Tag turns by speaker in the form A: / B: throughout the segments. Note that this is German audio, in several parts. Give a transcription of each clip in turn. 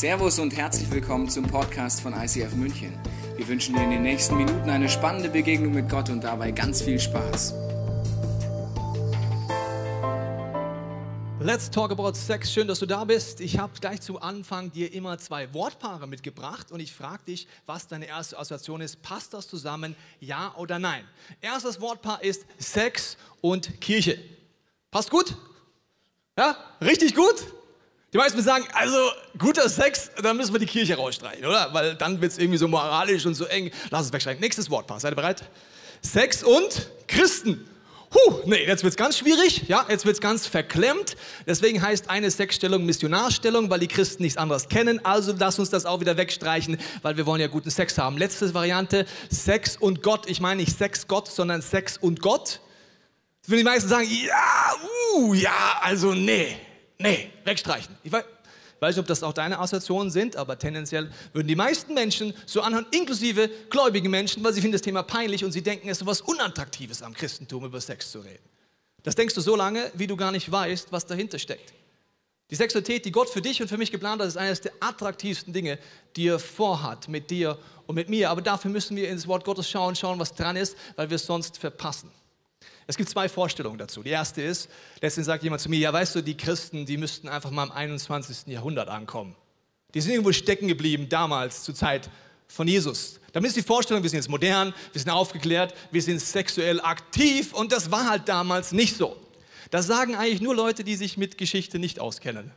A: Servus und herzlich willkommen zum Podcast von ICF München. Wir wünschen dir in den nächsten Minuten eine spannende Begegnung mit Gott und dabei ganz viel Spaß.
B: Let's talk about sex. Schön, dass du da bist. Ich habe gleich zu Anfang dir immer zwei Wortpaare mitgebracht und ich frage dich, was deine erste Assoziation ist. Passt das zusammen? Ja oder nein? Erstes Wortpaar ist Sex und Kirche. Passt gut? Ja? Richtig gut? Die meisten sagen, also guter Sex, dann müssen wir die Kirche rausstreichen, oder? Weil dann wird es irgendwie so moralisch und so eng. Lass es wegstreichen. Nächstes Wortpaar. Seid ihr bereit? Sex und Christen. Huh, nee, jetzt wird es ganz schwierig, ja, jetzt wird es ganz verklemmt. Deswegen heißt eine Sexstellung Missionarstellung, weil die Christen nichts anderes kennen. Also lass uns das auch wieder wegstreichen, weil wir wollen ja guten Sex haben. Letzte Variante, Sex und Gott. Ich meine nicht Sex Gott, sondern Sex und Gott. Wenn die meisten sagen, ja, uh, ja, also nee, nee, wegstreichen. Ich weiß, weiß nicht, ob das auch deine Assoziationen sind, aber tendenziell würden die meisten Menschen so anhören, inklusive gläubigen Menschen, weil sie finden das Thema peinlich und sie denken, es ist so was Unattraktives am Christentum über Sex zu reden. Das denkst du so lange, wie du gar nicht weißt, was dahinter steckt. Die Sexualität, die Gott für dich und für mich geplant hat, ist eines der attraktivsten Dinge, die er vorhat mit dir und mit mir. Aber dafür müssen wir ins Wort Gottes schauen, schauen, was dran ist, weil wir es sonst verpassen. Es gibt zwei Vorstellungen dazu. Die erste ist, letztens sagt jemand zu mir, ja weißt du, die Christen, die müssten einfach mal im 21. Jahrhundert ankommen. Die sind irgendwo stecken geblieben damals zur Zeit von Jesus. Damit ist die Vorstellung, wir sind jetzt modern, wir sind aufgeklärt, wir sind sexuell aktiv und das war halt damals nicht so. Das sagen eigentlich nur Leute, die sich mit Geschichte nicht auskennen.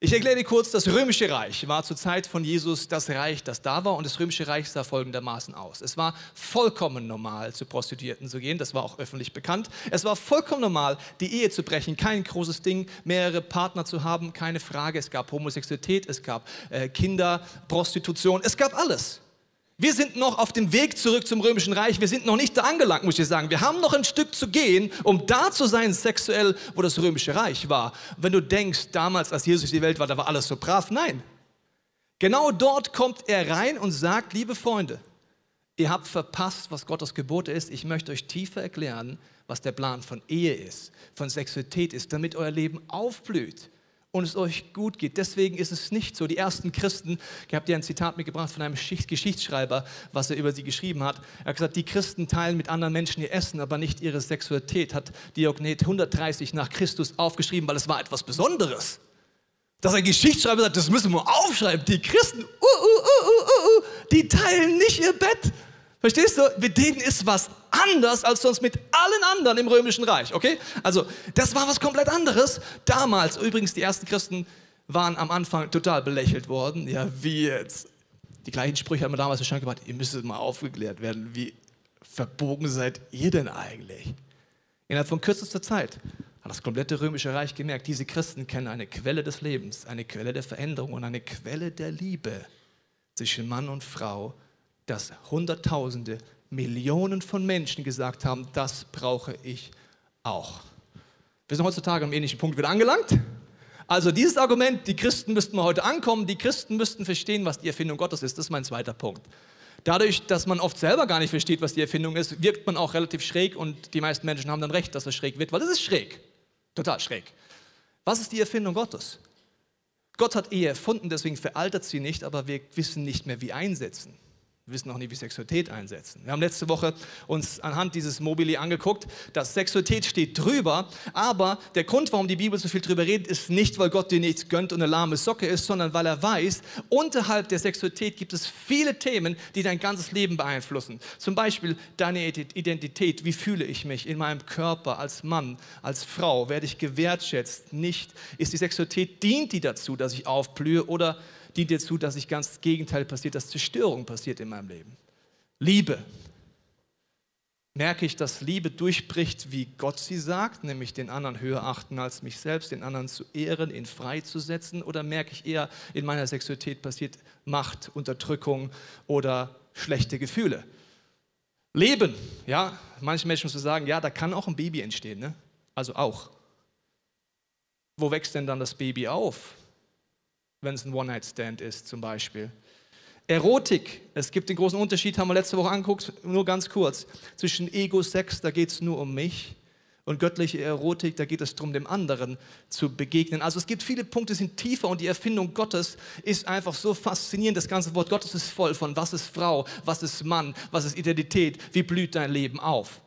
B: Ich erkläre dir kurz, das Römische Reich war zur Zeit von Jesus das Reich, das da war und das Römische Reich sah folgendermaßen aus. Es war vollkommen normal, zu Prostituierten zu gehen, das war auch öffentlich bekannt. Es war vollkommen normal, die Ehe zu brechen, kein großes Ding, mehrere Partner zu haben, keine Frage. Es gab Homosexualität, es gab äh, Kinderprostitution, es gab alles. Wir sind noch auf dem Weg zurück zum Römischen Reich. Wir sind noch nicht da angelangt, muss ich sagen. Wir haben noch ein Stück zu gehen, um da zu sein, sexuell, wo das Römische Reich war. Wenn du denkst, damals, als Jesus die Welt war, da war alles so brav. Nein. Genau dort kommt er rein und sagt, liebe Freunde, ihr habt verpasst, was Gottes Gebote ist. Ich möchte euch tiefer erklären, was der Plan von Ehe ist, von Sexualität ist, damit euer Leben aufblüht und es euch gut geht. Deswegen ist es nicht so. Die ersten Christen, ich habe dir ein Zitat mitgebracht von einem Geschichtsschreiber, was er über sie geschrieben hat. Er hat gesagt, die Christen teilen mit anderen Menschen ihr Essen, aber nicht ihre Sexualität, hat Diognet 130 nach Christus aufgeschrieben, weil es war etwas Besonderes. Dass ein Geschichtsschreiber sagt, das müssen wir aufschreiben. Die Christen, uh, uh, uh, die teilen nicht ihr Bett. Verstehst du? Mit denen ist was anders als sonst mit allen anderen im Römischen Reich, okay? Also, das war was komplett anderes. Damals, übrigens, die ersten Christen waren am Anfang total belächelt worden. Ja, wie jetzt? Die gleichen Sprüche haben wir damals wahrscheinlich gemacht. Ihr müsstet mal aufgeklärt werden. Wie verbogen seid ihr denn eigentlich? Innerhalb von kürzester Zeit hat das komplette Römische Reich gemerkt, diese Christen kennen eine Quelle des Lebens, eine Quelle der Veränderung und eine Quelle der Liebe zwischen Mann und Frau dass Hunderttausende, Millionen von Menschen gesagt haben, das brauche ich auch. Wir sind heutzutage am ähnlichen Punkt wieder angelangt. Also dieses Argument, die Christen müssten mal heute ankommen, die Christen müssten verstehen, was die Erfindung Gottes ist, das ist mein zweiter Punkt. Dadurch, dass man oft selber gar nicht versteht, was die Erfindung ist, wirkt man auch relativ schräg und die meisten Menschen haben dann recht, dass es schräg wird, weil es ist schräg. Total schräg. Was ist die Erfindung Gottes? Gott hat Ehe erfunden, deswegen veraltet sie nicht, aber wir wissen nicht mehr, wie einsetzen. Wir wissen auch nicht, wie Sexualität einsetzen. Wir haben letzte Woche uns anhand dieses Mobili angeguckt, dass Sexualität steht drüber, aber der Grund, warum die Bibel so viel drüber redet, ist nicht, weil Gott dir nichts gönnt und eine lahme Socke ist, sondern weil er weiß, unterhalb der Sexualität gibt es viele Themen, die dein ganzes Leben beeinflussen. Zum Beispiel deine Identität. Wie fühle ich mich in meinem Körper als Mann, als Frau? Werde ich gewertschätzt? Nicht? Ist die Sexualität, dient die dazu, dass ich aufblühe oder dient dazu, dass sich ganz das Gegenteil passiert, dass Zerstörung passiert in meinem Leben. Liebe. Merke ich, dass Liebe durchbricht, wie Gott sie sagt, nämlich den anderen höher achten als mich selbst, den anderen zu ehren, ihn freizusetzen? Oder merke ich eher, in meiner Sexualität passiert Macht, Unterdrückung oder schlechte Gefühle? Leben, ja, manche Menschen müssen sagen, ja, da kann auch ein Baby entstehen, ne? also auch. Wo wächst denn dann das Baby auf? Wenn es ein One-Night-Stand ist zum Beispiel. Erotik, es gibt den großen Unterschied, haben wir letzte Woche angeguckt, nur ganz kurz, zwischen Ego-Sex, da geht es nur um mich, und göttliche Erotik, da geht es darum, dem anderen zu begegnen. Also es gibt viele Punkte, die sind tiefer und die Erfindung Gottes ist einfach so faszinierend. Das ganze Wort Gottes ist voll von was ist Frau, was ist Mann, was ist Identität, wie blüht dein Leben auf.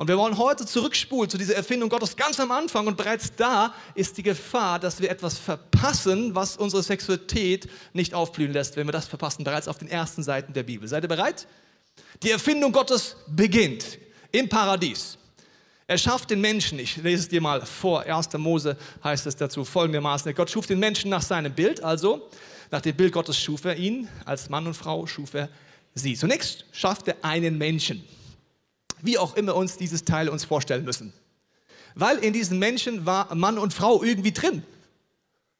B: Und wir wollen heute zurückspulen zu dieser Erfindung Gottes ganz am Anfang und bereits da ist die Gefahr, dass wir etwas verpassen, was unsere Sexualität nicht aufblühen lässt, wenn wir das verpassen, bereits auf den ersten Seiten der Bibel. Seid ihr bereit? Die Erfindung Gottes beginnt im Paradies. Er schafft den Menschen, ich lese es dir mal vor, 1. Mose heißt es dazu folgendermaßen, Gott schuf den Menschen nach seinem Bild, also nach dem Bild Gottes schuf er ihn, als Mann und Frau schuf er sie. Zunächst schafft er einen Menschen, wie auch immer uns dieses Teil uns vorstellen müssen. Weil in diesen Menschen war Mann und Frau irgendwie drin.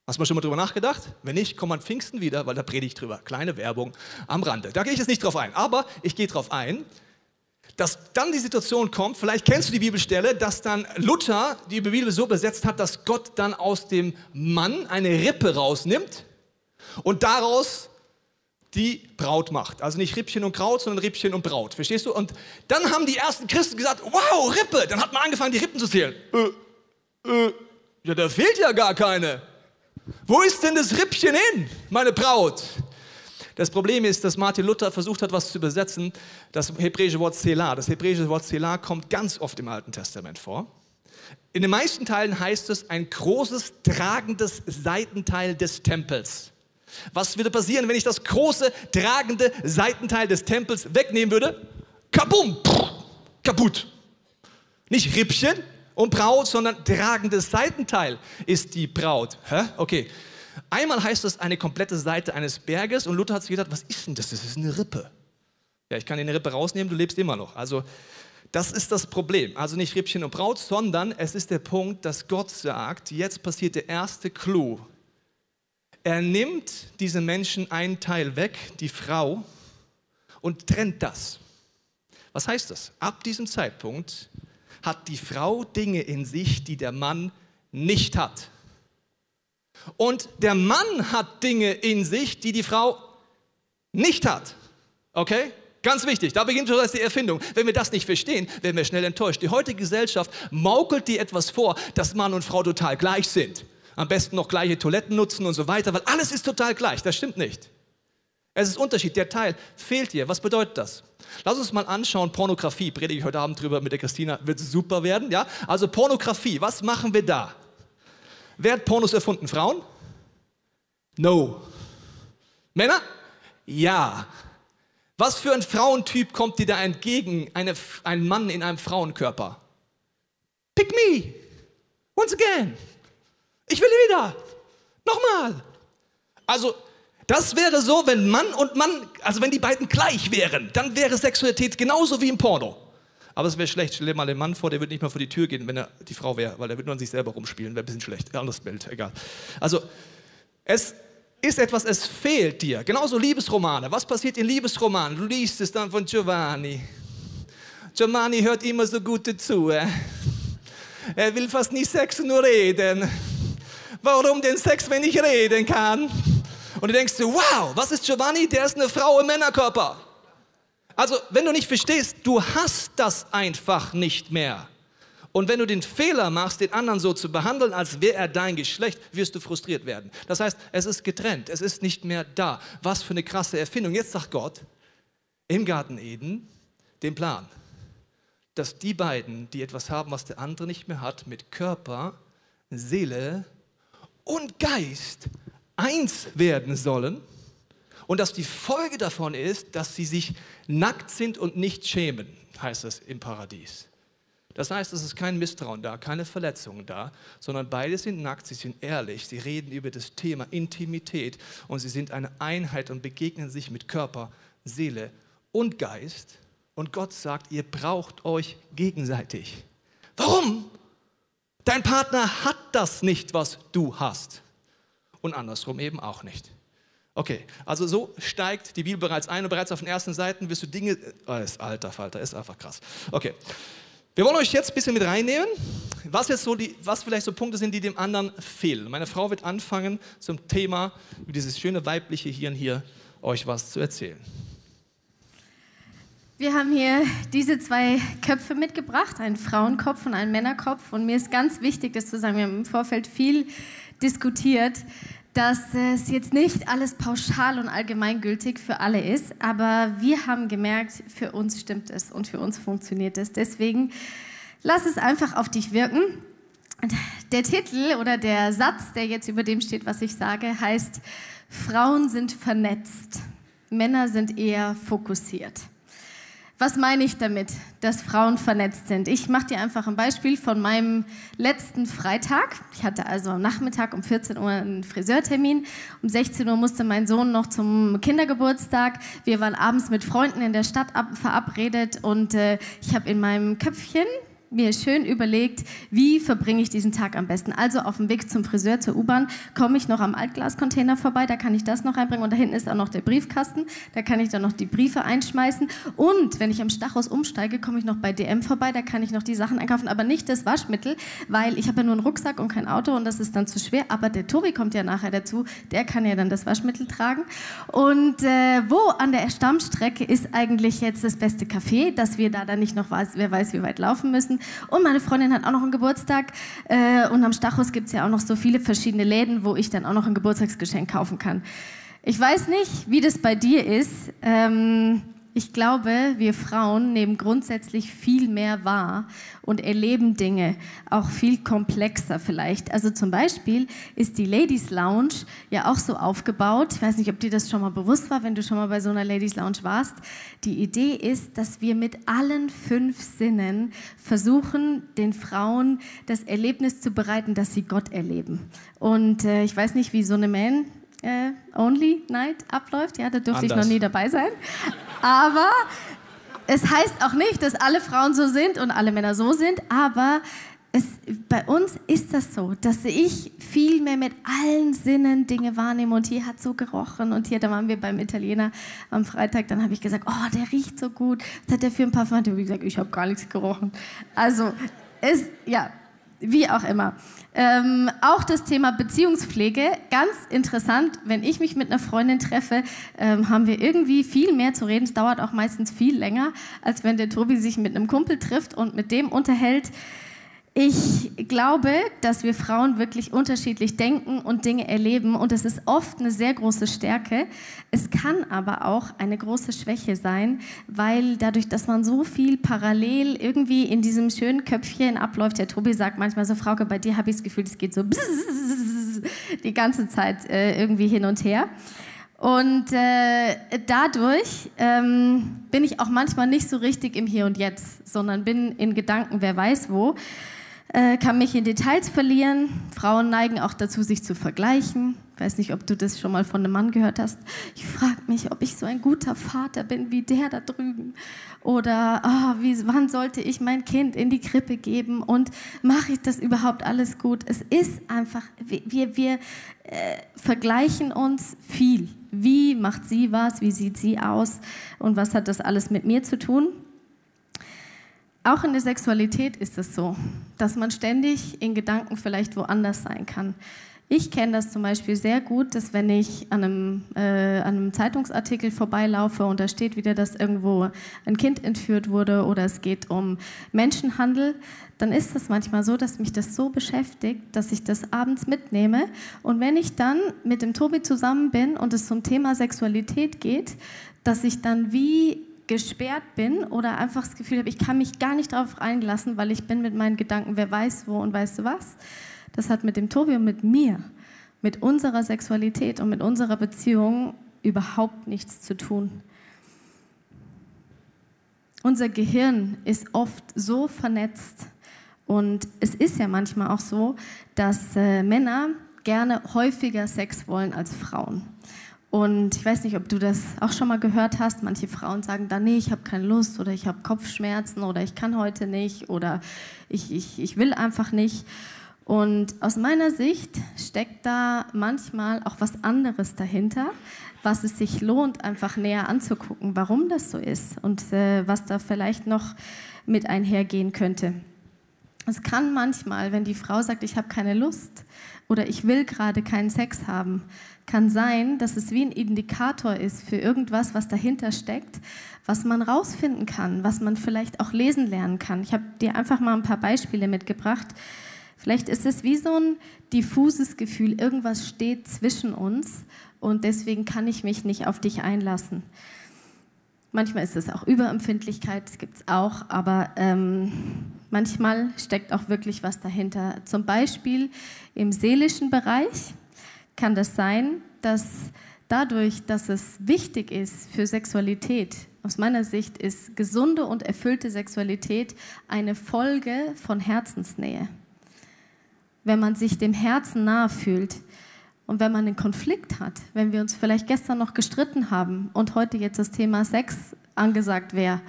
B: Hast du mal schon mal drüber nachgedacht? Wenn nicht, komm an Pfingsten wieder, weil da predige ich drüber. Kleine Werbung am Rande. Da gehe ich jetzt nicht drauf ein. Aber ich gehe drauf ein, dass dann die Situation kommt, vielleicht kennst du die Bibelstelle, dass dann Luther die Bibel so besetzt hat, dass Gott dann aus dem Mann eine Rippe rausnimmt und daraus die Braut macht. Also nicht Rippchen und Kraut, sondern Rippchen und Braut. Verstehst du? Und dann haben die ersten Christen gesagt, wow, Rippe. Dann hat man angefangen, die Rippen zu zählen. Äh, äh, ja, da fehlt ja gar keine. Wo ist denn das Rippchen hin, meine Braut? Das Problem ist, dass Martin Luther versucht hat, was zu übersetzen, das hebräische Wort Selah. Das hebräische Wort Selah kommt ganz oft im Alten Testament vor. In den meisten Teilen heißt es ein großes, tragendes Seitenteil des Tempels. Was würde passieren, wenn ich das große, tragende Seitenteil des Tempels wegnehmen würde? Kabum! Kaputt! Nicht Rippchen und Braut, sondern tragendes Seitenteil ist die Braut. Hä? Okay. Einmal heißt das eine komplette Seite eines Berges und Luther hat sich gedacht, was ist denn das? Das ist eine Rippe. Ja, ich kann dir eine Rippe rausnehmen, du lebst immer noch. Also das ist das Problem. Also nicht Rippchen und Braut, sondern es ist der Punkt, dass Gott sagt, jetzt passiert der erste Clou. Er nimmt diesem Menschen einen Teil weg, die Frau, und trennt das. Was heißt das? Ab diesem Zeitpunkt hat die Frau Dinge in sich, die der Mann nicht hat. Und der Mann hat Dinge in sich, die die Frau nicht hat. Okay? Ganz wichtig, da beginnt schon die Erfindung. Wenn wir das nicht verstehen, werden wir schnell enttäuscht. Die heutige Gesellschaft maukelt dir etwas vor, dass Mann und Frau total gleich sind. Am besten noch gleiche Toiletten nutzen und so weiter, weil alles ist total gleich. Das stimmt nicht. Es ist Unterschied. Der Teil fehlt dir. Was bedeutet das? Lass uns mal anschauen, Pornografie. Predige ich heute Abend drüber mit der Christina, wird super werden. Ja? Also Pornografie, was machen wir da? Wer hat Pornos erfunden? Frauen? No. Männer? Ja. Was für ein Frauentyp kommt dir da entgegen? Eine, ein Mann in einem Frauenkörper. Pick me. Once again. Ich will wieder. Nochmal. Also, das wäre so, wenn Mann und Mann, also wenn die beiden gleich wären, dann wäre Sexualität genauso wie im Porno. Aber es wäre schlecht. Stell dir mal den Mann vor, der würde nicht mal vor die Tür gehen, wenn er die Frau wäre, weil der würde nur an sich selber rumspielen. Wäre ein bisschen schlecht. Anderes Bild, egal. Also, es ist etwas, es fehlt dir. Genauso Liebesromane. Was passiert in Liebesromanen? Du liest es dann von Giovanni. Giovanni hört immer so gut dazu. Äh? Er will fast nie Sex, nur reden. Warum denn Sex, wenn ich reden kann? Und du denkst dir, wow, was ist Giovanni? Der ist eine Frau im Männerkörper. Also, wenn du nicht verstehst, du hast das einfach nicht mehr. Und wenn du den Fehler machst, den anderen so zu behandeln, als wäre er dein Geschlecht, wirst du frustriert werden. Das heißt, es ist getrennt, es ist nicht mehr da. Was für eine krasse Erfindung. Jetzt sagt Gott im Garten Eden den Plan, dass die beiden, die etwas haben, was der andere nicht mehr hat, mit Körper, Seele und Geist eins werden sollen und dass die Folge davon ist, dass sie sich nackt sind und nicht schämen, heißt es im Paradies. Das heißt, es ist kein Misstrauen da, keine Verletzungen da, sondern beide sind nackt, sie sind ehrlich, sie reden über das Thema Intimität und sie sind eine Einheit und begegnen sich mit Körper, Seele und Geist. Und Gott sagt, ihr braucht euch gegenseitig. Warum? Dein Partner hat das nicht, was du hast. Und andersrum eben auch nicht. Okay, also so steigt die Bibel bereits ein und bereits auf den ersten Seiten wirst du Dinge. Oh, ist alter Falter, ist einfach krass. Okay. Wir wollen euch jetzt ein bisschen mit reinnehmen, was jetzt so die, was vielleicht so Punkte sind, die dem anderen fehlen. Meine Frau wird anfangen, zum Thema, wie dieses schöne weibliche Hirn hier, euch was zu erzählen.
C: Wir haben hier diese zwei Köpfe mitgebracht, einen Frauenkopf und einen Männerkopf. Und mir ist ganz wichtig, das zu sagen. Wir haben im Vorfeld viel diskutiert, dass es jetzt nicht alles pauschal und allgemeingültig für alle ist. Aber wir haben gemerkt, für uns stimmt es und für uns funktioniert es. Deswegen lass es einfach auf dich wirken. Der Titel oder der Satz, der jetzt über dem steht, was ich sage, heißt, Frauen sind vernetzt, Männer sind eher fokussiert. Was meine ich damit, dass Frauen vernetzt sind? Ich mache dir einfach ein Beispiel von meinem letzten Freitag. Ich hatte also am Nachmittag um 14 Uhr einen Friseurtermin. Um 16 Uhr musste mein Sohn noch zum Kindergeburtstag. Wir waren abends mit Freunden in der Stadt verabredet und äh, ich habe in meinem Köpfchen mir schön überlegt, wie verbringe ich diesen Tag am besten. Also auf dem Weg zum Friseur, zur U-Bahn, komme ich noch am Altglascontainer vorbei, da kann ich das noch reinbringen und da hinten ist auch noch der Briefkasten, da kann ich dann noch die Briefe einschmeißen. Und wenn ich am Stachus umsteige, komme ich noch bei DM vorbei, da kann ich noch die Sachen einkaufen, aber nicht das Waschmittel, weil ich habe ja nur einen Rucksack und kein Auto und das ist dann zu schwer, aber der Tobi kommt ja nachher dazu, der kann ja dann das Waschmittel tragen. Und äh, wo an der Stammstrecke ist eigentlich jetzt das beste Café, dass wir da dann nicht noch wer weiß wie weit laufen müssen und meine Freundin hat auch noch einen Geburtstag. Äh, und am Stachus gibt es ja auch noch so viele verschiedene Läden, wo ich dann auch noch ein Geburtstagsgeschenk kaufen kann. Ich weiß nicht, wie das bei dir ist. Ähm, ich glaube, wir Frauen nehmen grundsätzlich viel mehr wahr und erleben Dinge auch viel komplexer vielleicht. Also zum Beispiel ist die Ladies Lounge ja auch so aufgebaut. Ich weiß nicht, ob dir das schon mal bewusst war, wenn du schon mal bei so einer Ladies Lounge warst. Die Idee ist, dass wir mit allen fünf Sinnen versuchen, den Frauen das Erlebnis zu bereiten, dass sie Gott erleben. Und äh, ich weiß nicht, wie so eine Man äh, Only Night abläuft. Ja, da durfte Anders. ich noch nie dabei sein. Aber es heißt auch nicht, dass alle Frauen so sind und alle Männer so sind, aber es, bei uns ist das so, dass ich viel mehr mit allen Sinnen Dinge wahrnehme und hier hat so gerochen und hier, da waren wir beim Italiener am Freitag, dann habe ich gesagt, oh, der riecht so gut. Was hat der für ein Parfum? Und ich gesagt, ich habe gar nichts gerochen. Also, es, ja, wie auch immer. Ähm, auch das Thema Beziehungspflege, ganz interessant, wenn ich mich mit einer Freundin treffe, ähm, haben wir irgendwie viel mehr zu reden. Es dauert auch meistens viel länger, als wenn der Tobi sich mit einem Kumpel trifft und mit dem unterhält. Ich glaube, dass wir Frauen wirklich unterschiedlich denken und Dinge erleben und es ist oft eine sehr große Stärke. Es kann aber auch eine große Schwäche sein, weil dadurch, dass man so viel parallel irgendwie in diesem schönen Köpfchen abläuft, der Tobi sagt manchmal so, Frauke, bei dir habe ich das Gefühl, es geht so die ganze Zeit äh, irgendwie hin und her. Und äh, dadurch ähm, bin ich auch manchmal nicht so richtig im Hier und Jetzt, sondern bin in Gedanken, wer weiß wo äh, kann mich in Details verlieren. Frauen neigen auch dazu, sich zu vergleichen. Ich weiß nicht, ob du das schon mal von einem Mann gehört hast. Ich frage mich, ob ich so ein guter Vater bin wie der da drüben. Oder oh, wie, wann sollte ich mein Kind in die Krippe geben und mache ich das überhaupt alles gut? Es ist einfach, wir, wir äh, vergleichen uns viel. Wie macht sie was? Wie sieht sie aus? Und was hat das alles mit mir zu tun? Auch in der Sexualität ist es so, dass man ständig in Gedanken vielleicht woanders sein kann. Ich kenne das zum Beispiel sehr gut, dass wenn ich an einem, äh, an einem, Zeitungsartikel vorbeilaufe und da steht wieder, dass irgendwo ein Kind entführt wurde oder es geht um Menschenhandel, dann ist es manchmal so, dass mich das so beschäftigt, dass ich das abends mitnehme. Und wenn ich dann mit dem Tobi zusammen bin und es zum Thema Sexualität geht, dass ich dann wie gesperrt bin oder einfach das Gefühl habe, ich kann mich gar nicht darauf einlassen, weil ich bin mit meinen Gedanken, wer weiß wo und weißt du was. Das hat mit dem Tobi und mit mir, mit unserer Sexualität und mit unserer Beziehung überhaupt nichts zu tun. Unser Gehirn ist oft so vernetzt und es ist ja manchmal auch so, dass äh, Männer gerne häufiger Sex wollen als Frauen. Und ich weiß nicht, ob du das auch schon mal gehört hast. Manche Frauen sagen dann, nee, ich habe keine Lust oder ich habe Kopfschmerzen oder ich kann heute nicht oder ich, ich, ich will einfach nicht. Und aus meiner Sicht steckt da manchmal auch was anderes dahinter, was es sich lohnt, einfach näher anzugucken, warum das so ist und äh, was da vielleicht noch mit einhergehen könnte. Es kann manchmal, wenn die Frau sagt, ich habe keine Lust, oder ich will gerade keinen Sex haben, kann sein, dass es wie ein Indikator ist für irgendwas, was dahinter steckt, was man rausfinden kann, was man vielleicht auch lesen lernen kann. Ich habe dir einfach mal ein paar Beispiele mitgebracht. Vielleicht ist es wie so ein diffuses Gefühl, irgendwas steht zwischen uns und deswegen kann ich mich nicht auf dich einlassen. Manchmal ist es auch Überempfindlichkeit, das gibt es auch, aber ähm, manchmal steckt auch wirklich was dahinter. Zum Beispiel im seelischen Bereich kann das sein, dass dadurch, dass es wichtig ist für Sexualität, aus meiner Sicht ist gesunde und erfüllte Sexualität eine Folge von Herzensnähe. Wenn man sich dem Herzen nahe fühlt und wenn man einen Konflikt hat, wenn wir uns vielleicht gestern noch gestritten haben und heute jetzt das Thema Sex angesagt wäre,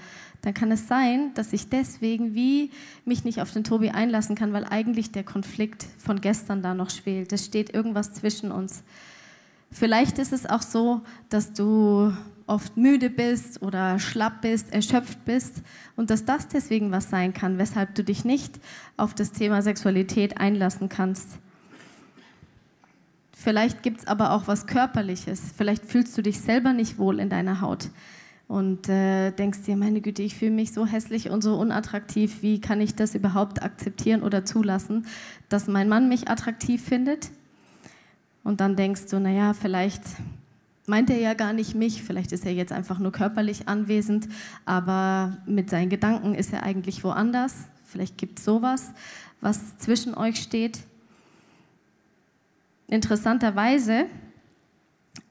C: dann kann es sein, dass ich deswegen wie mich nicht auf den Tobi einlassen kann, weil eigentlich der Konflikt von gestern da noch schwelt. Es steht irgendwas zwischen uns. Vielleicht ist es auch so, dass du oft müde bist oder schlapp bist, erschöpft bist und dass das deswegen was sein kann, weshalb du dich nicht auf das Thema Sexualität einlassen kannst. Vielleicht gibt es aber auch was Körperliches. Vielleicht fühlst du dich selber nicht wohl in deiner Haut und äh, denkst dir, meine Güte, ich fühle mich so hässlich und so unattraktiv. Wie kann ich das überhaupt akzeptieren oder zulassen, dass mein Mann mich attraktiv findet? Und dann denkst du, naja, vielleicht meint er ja gar nicht mich, vielleicht ist er jetzt einfach nur körperlich anwesend, aber mit seinen Gedanken ist er eigentlich woanders. Vielleicht gibt es sowas, was zwischen euch steht. Interessanterweise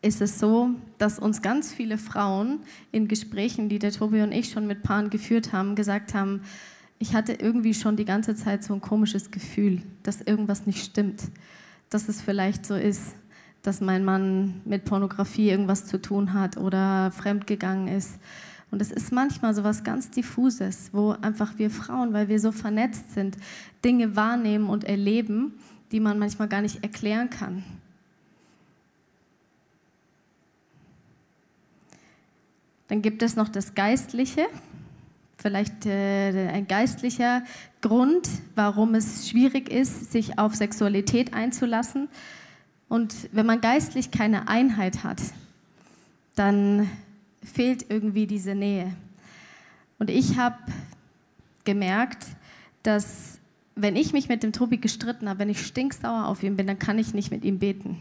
C: ist es so, dass uns ganz viele Frauen in Gesprächen, die der Tobi und ich schon mit Paaren geführt haben, gesagt haben, ich hatte irgendwie schon die ganze Zeit so ein komisches Gefühl, dass irgendwas nicht stimmt, dass es vielleicht so ist, dass mein Mann mit Pornografie irgendwas zu tun hat oder fremdgegangen ist. Und es ist manchmal so was ganz Diffuses, wo einfach wir Frauen, weil wir so vernetzt sind, Dinge wahrnehmen und erleben, die man manchmal gar nicht erklären kann. Dann gibt es noch das Geistliche, vielleicht äh, ein geistlicher Grund, warum es schwierig ist, sich auf Sexualität einzulassen. Und wenn man geistlich keine Einheit hat, dann fehlt irgendwie diese Nähe. Und ich habe gemerkt, dass wenn ich mich mit dem Tobi gestritten habe, wenn ich stinksauer auf ihn bin, dann kann ich nicht mit ihm beten.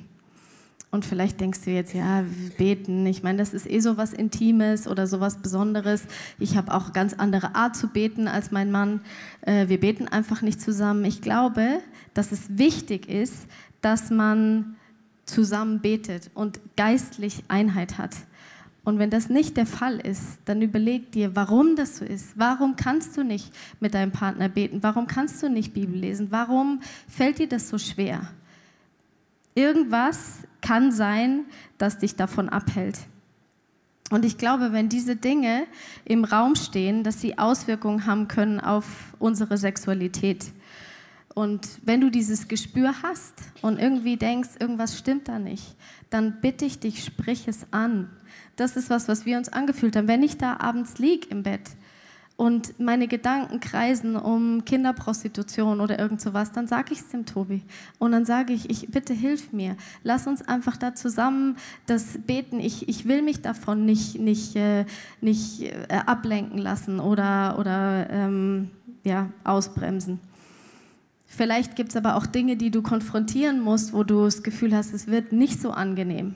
C: Und vielleicht denkst du jetzt, ja, beten, ich meine, das ist eh so was Intimes oder so was Besonderes. Ich habe auch ganz andere Art zu beten als mein Mann. Äh, wir beten einfach nicht zusammen. Ich glaube, dass es wichtig ist, dass man zusammen betet und geistlich Einheit hat. Und wenn das nicht der Fall ist, dann überleg dir, warum das so ist. Warum kannst du nicht mit deinem Partner beten? Warum kannst du nicht Bibel lesen? Warum fällt dir das so schwer? Irgendwas kann sein, das dich davon abhält. Und ich glaube, wenn diese Dinge im Raum stehen, dass sie Auswirkungen haben können auf unsere Sexualität. Und wenn du dieses Gespür hast und irgendwie denkst, irgendwas stimmt da nicht, dann bitte ich dich, sprich es an. Das ist was, was wir uns angefühlt haben. Wenn ich da abends lieg im Bett und meine Gedanken kreisen um Kinderprostitution oder irgend sowas, dann sage ich es dem Tobi. Und dann sage ich, ich, bitte hilf mir. Lass uns einfach da zusammen das beten. Ich, ich will mich davon nicht, nicht, äh, nicht äh, ablenken lassen oder, oder ähm, ja, ausbremsen. Vielleicht gibt es aber auch Dinge, die du konfrontieren musst, wo du das Gefühl hast, es wird nicht so angenehm.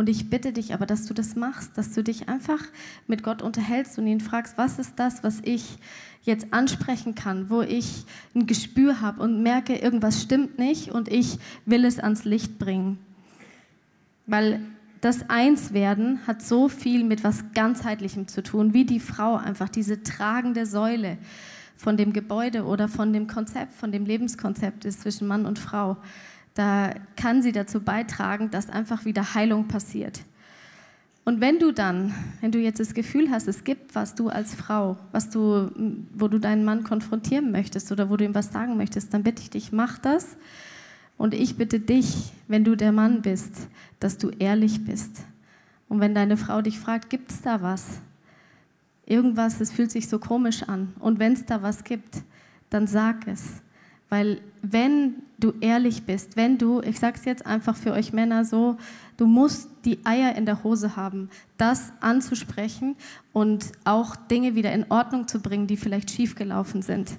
C: Und ich bitte dich aber, dass du das machst, dass du dich einfach mit Gott unterhältst und ihn fragst, was ist das, was ich jetzt ansprechen kann, wo ich ein Gespür habe und merke, irgendwas stimmt nicht und ich will es ans Licht bringen. Weil das Einswerden hat so viel mit was ganzheitlichem zu tun, wie die Frau einfach diese tragende Säule von dem Gebäude oder von dem Konzept, von dem Lebenskonzept ist zwischen Mann und Frau, da kann sie dazu beitragen, dass einfach wieder Heilung passiert. Und wenn du dann, wenn du jetzt das Gefühl hast, es gibt was du als Frau, was du, wo du deinen Mann konfrontieren möchtest oder wo du ihm was sagen möchtest, dann bitte ich dich, mach das. Und ich bitte dich, wenn du der Mann bist, dass du ehrlich bist. Und wenn deine Frau dich fragt, gibt es da was? irgendwas, es fühlt sich so komisch an. Und wenn es da was gibt, dann sag es. Weil wenn du ehrlich bist, wenn du, ich sage es jetzt einfach für euch Männer so, du musst die Eier in der Hose haben, das anzusprechen und auch Dinge wieder in Ordnung zu bringen, die vielleicht schiefgelaufen sind.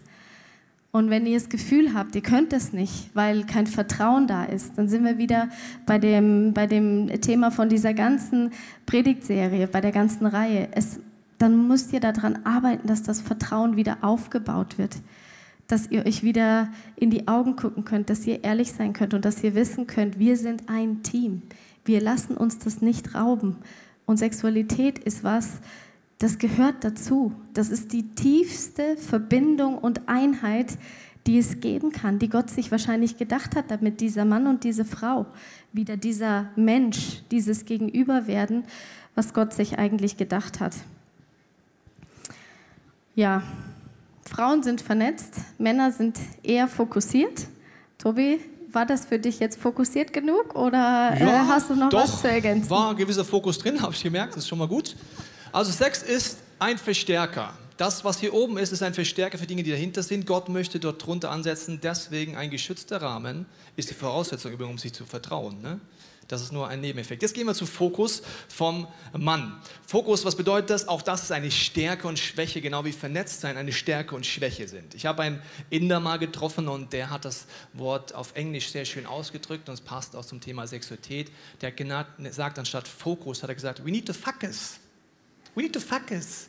C: Und wenn ihr das Gefühl habt, ihr könnt es nicht, weil kein Vertrauen da ist, dann sind wir wieder bei dem, bei dem Thema von dieser ganzen Predigtserie, bei der ganzen Reihe. Es, dann müsst ihr daran arbeiten, dass das Vertrauen wieder aufgebaut wird. Dass ihr euch wieder in die Augen gucken könnt, dass ihr ehrlich sein könnt und dass ihr wissen könnt, wir sind ein Team. Wir lassen uns das nicht rauben. Und Sexualität ist was, das gehört dazu. Das ist die tiefste Verbindung und Einheit, die es geben kann, die Gott sich wahrscheinlich gedacht hat, damit dieser Mann und diese Frau wieder dieser Mensch, dieses Gegenüberwerden, was Gott sich eigentlich gedacht hat. Ja, Frauen sind vernetzt, Männer sind eher fokussiert. Tobi, war das für dich jetzt fokussiert genug oder äh, ja, hast du noch
B: doch,
C: was zu ergänzen?
B: War ein gewisser Fokus drin, habe ich gemerkt, das ist schon mal gut. Also Sex ist ein Verstärker. Das, was hier oben ist, ist ein Verstärker für Dinge, die dahinter sind. Gott möchte dort drunter ansetzen. Deswegen ein geschützter Rahmen ist die Voraussetzung, um sich zu vertrauen. Ne? Das ist nur ein Nebeneffekt. Jetzt gehen wir zu Fokus vom Mann. Fokus, was bedeutet das? Auch das ist eine Stärke und Schwäche, genau wie Vernetztsein eine Stärke und Schwäche sind. Ich habe einen Inder mal getroffen und der hat das Wort auf Englisch sehr schön ausgedrückt und es passt auch zum Thema Sexualität. Der hat gesagt, anstatt Fokus hat er gesagt, we need to focus. We need to focus.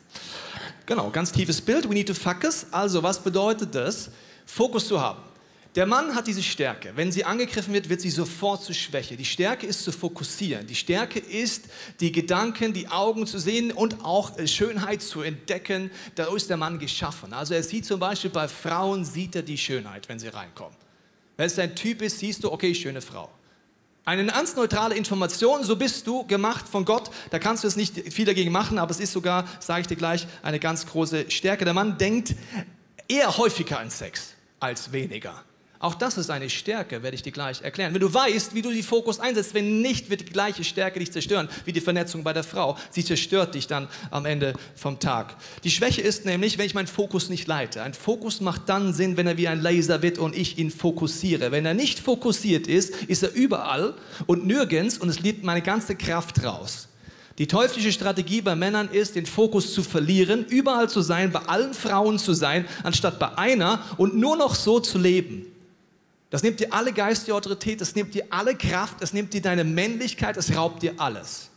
B: Genau, ganz tiefes Bild. We need to focus. Also, was bedeutet das? Fokus zu haben. Der Mann hat diese Stärke. Wenn sie angegriffen wird, wird sie sofort zu Schwäche. Die Stärke ist zu fokussieren. Die Stärke ist, die Gedanken, die Augen zu sehen und auch äh, Schönheit zu entdecken. Da ist der Mann geschaffen. Also er sieht zum Beispiel bei Frauen, sieht er die Schönheit, wenn sie reinkommen. Wenn es ein Typ ist, siehst du, okay, schöne Frau. Eine ganz neutrale Information, so bist du gemacht von Gott. Da kannst du es nicht viel dagegen machen, aber es ist sogar, sage ich dir gleich, eine ganz große Stärke. Der Mann denkt eher häufiger an Sex als weniger. Auch das ist eine Stärke, werde ich dir gleich erklären. Wenn du weißt, wie du die Fokus einsetzt, wenn nicht, wird die gleiche Stärke dich zerstören, wie die Vernetzung bei der Frau. Sie zerstört dich dann am Ende vom Tag. Die Schwäche ist nämlich, wenn ich meinen Fokus nicht leite. Ein Fokus macht dann Sinn, wenn er wie ein Laser wird und ich ihn fokussiere. Wenn er nicht fokussiert ist, ist er überall und nirgends und es liegt meine ganze Kraft raus. Die teuflische Strategie bei Männern ist, den Fokus zu verlieren, überall zu sein, bei allen Frauen zu sein, anstatt bei einer und nur noch so zu leben. Das nimmt dir alle geistige Autorität, das nimmt dir alle Kraft, das nimmt dir deine Männlichkeit, das raubt dir alles.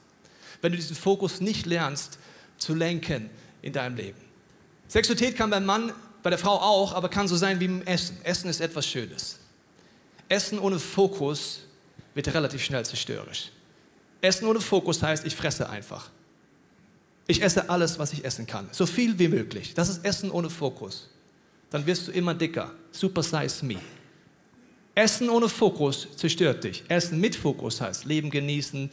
B: Wenn du diesen Fokus nicht lernst zu lenken in deinem Leben. Sexualität kann beim Mann, bei der Frau auch, aber kann so sein wie im Essen. Essen ist etwas Schönes. Essen ohne Fokus wird relativ schnell zerstörerisch. Essen ohne Fokus heißt, ich fresse einfach. Ich esse alles, was ich essen kann. So viel wie möglich. Das ist Essen ohne Fokus. Dann wirst du immer dicker. Super size me. Essen ohne Fokus zerstört dich. Essen mit Fokus heißt Leben genießen,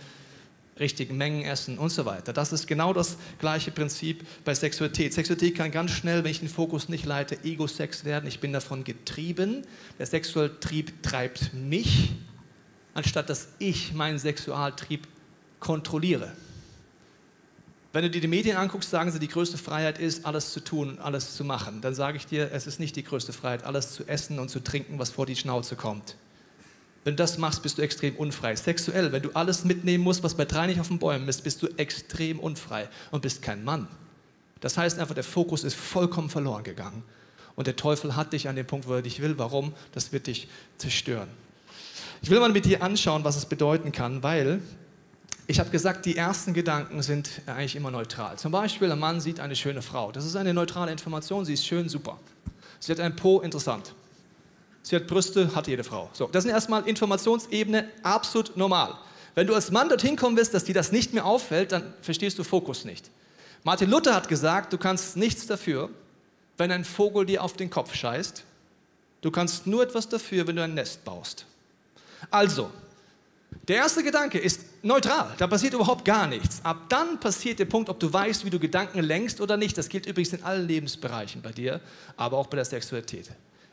B: richtigen Mengen essen und so weiter. Das ist genau das gleiche Prinzip bei Sexualität. Sexualität kann ganz schnell, wenn ich den Fokus nicht leite, Ego-Sex werden. Ich bin davon getrieben. Der Sexualtrieb treibt mich, anstatt dass ich meinen Sexualtrieb kontrolliere. Wenn du dir die Medien anguckst, sagen sie, die größte Freiheit ist, alles zu tun und alles zu machen. Dann sage ich dir, es ist nicht die größte Freiheit, alles zu essen und zu trinken, was vor die Schnauze kommt. Wenn du das machst, bist du extrem unfrei. Sexuell, wenn du alles mitnehmen musst, was bei drei nicht auf den Bäumen ist, bist du extrem unfrei und bist kein Mann. Das heißt einfach, der Fokus ist vollkommen verloren gegangen. Und der Teufel hat dich an dem Punkt, wo er dich will. Warum? Das wird dich zerstören. Ich will mal mit dir anschauen, was es bedeuten kann, weil ich habe gesagt, die ersten Gedanken sind eigentlich immer neutral. Zum Beispiel, ein Mann sieht eine schöne Frau. Das ist eine neutrale Information, sie ist schön, super. Sie hat ein Po, interessant. Sie hat Brüste, hat jede Frau. So, das ist erstmal Informationsebene absolut normal. Wenn du als Mann dorthin kommen willst, dass dir das nicht mehr auffällt, dann verstehst du Fokus nicht. Martin Luther hat gesagt, du kannst nichts dafür, wenn ein Vogel dir auf den Kopf scheißt. Du kannst nur etwas dafür, wenn du ein Nest baust. Also, der erste Gedanke ist neutral, da passiert überhaupt gar nichts. Ab dann passiert der Punkt, ob du weißt, wie du Gedanken lenkst oder nicht. Das gilt übrigens in allen Lebensbereichen bei dir, aber auch bei der Sexualität.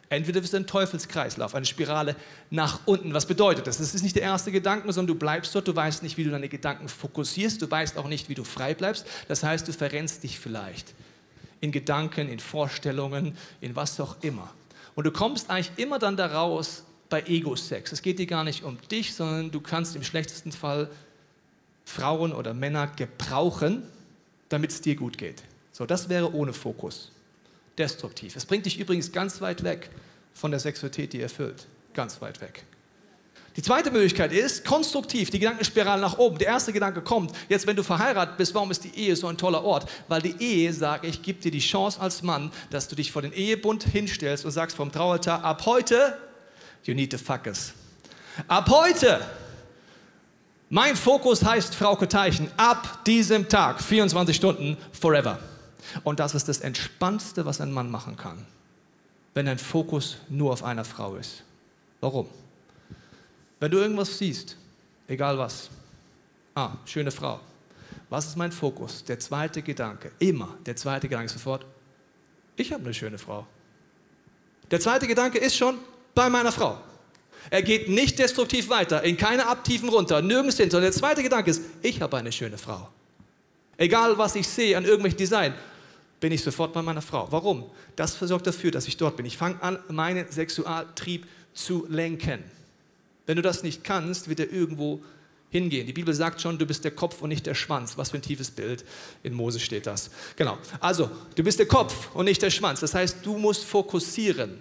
B: Entweder bist du ein Teufelskreislauf, eine Spirale nach unten. Was bedeutet das? Das ist nicht der erste Gedanke, sondern du bleibst dort, du weißt nicht, wie du deine Gedanken fokussierst, du weißt auch nicht, wie du frei bleibst. Das heißt, du verrennst dich vielleicht in Gedanken, in Vorstellungen, in was auch immer. Und du kommst eigentlich immer dann daraus bei Ego-Sex. Es geht dir gar nicht um dich, sondern du kannst im schlechtesten Fall Frauen oder Männer gebrauchen, damit es dir gut geht. So, das wäre ohne Fokus. Destruktiv. Es bringt dich übrigens ganz weit weg von der Sexualität, die erfüllt. Ganz weit weg. Die zweite Möglichkeit ist konstruktiv, die Gedankenspirale nach oben. Der erste Gedanke kommt, jetzt wenn du verheiratet bist, warum ist die Ehe so ein toller Ort? Weil die Ehe, sage ich, gibt dir die Chance als Mann, dass du dich vor den Ehebund hinstellst und sagst vom Traualtar, ab heute, you need to fuck us. Ab heute, mein Fokus heißt Frauke Teichen, ab diesem Tag, 24 Stunden, forever. Und das ist das Entspannendste, was ein Mann machen kann, wenn dein Fokus nur auf einer Frau ist. Warum? Wenn du irgendwas siehst, egal was, ah, schöne Frau, was ist mein Fokus? Der zweite Gedanke, immer, der zweite Gedanke ist sofort, ich habe eine schöne Frau. Der zweite Gedanke ist schon bei meiner Frau. Er geht nicht destruktiv weiter, in keine Abtiefen runter, nirgends hin, sondern der zweite Gedanke ist, ich habe eine schöne Frau. Egal was ich sehe an irgendwelchen Design, bin ich sofort bei meiner Frau. Warum? Das sorgt dafür, dass ich dort bin. Ich fange an, meinen Sexualtrieb zu lenken. Wenn du das nicht kannst, wird er irgendwo hingehen. Die Bibel sagt schon, du bist der Kopf und nicht der Schwanz. Was für ein tiefes Bild. In Mose steht das. Genau. Also, du bist der Kopf und nicht der Schwanz. Das heißt, du musst fokussieren.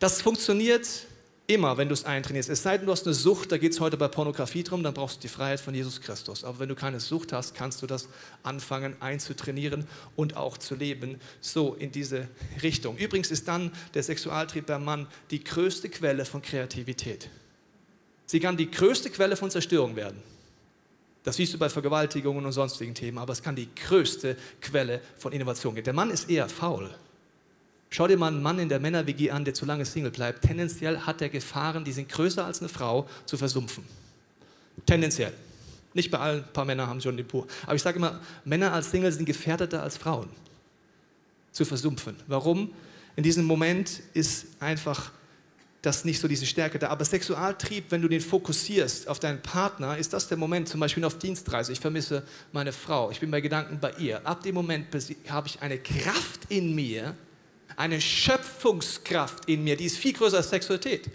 B: Das funktioniert Immer, wenn du es eintrainierst. Es sei denn, du hast eine Sucht, da geht es heute bei Pornografie drum, dann brauchst du die Freiheit von Jesus Christus. Aber wenn du keine Sucht hast, kannst du das anfangen einzutrainieren und auch zu leben, so in diese Richtung. Übrigens ist dann der Sexualtrieb beim Mann die größte Quelle von Kreativität. Sie kann die größte Quelle von Zerstörung werden. Das siehst du bei Vergewaltigungen und sonstigen Themen, aber es kann die größte Quelle von Innovation geben. Der Mann ist eher faul. Schau dir mal einen Mann in der Männer-WG an, der zu lange Single bleibt. Tendenziell hat er Gefahren, die sind größer als eine Frau, zu versumpfen. Tendenziell. Nicht bei allen, ein paar Männer haben schon den Pur. Aber ich sage immer, Männer als Single sind gefährdeter als Frauen zu versumpfen. Warum? In diesem Moment ist einfach das nicht so diese Stärke da. Aber Sexualtrieb, wenn du den fokussierst auf deinen Partner, ist das der Moment, zum Beispiel auf Dienstreise. Ich vermisse meine Frau, ich bin bei Gedanken bei ihr. Ab dem Moment habe ich eine Kraft in mir, eine Schöpfungskraft in mir, die ist viel größer als Sexualität.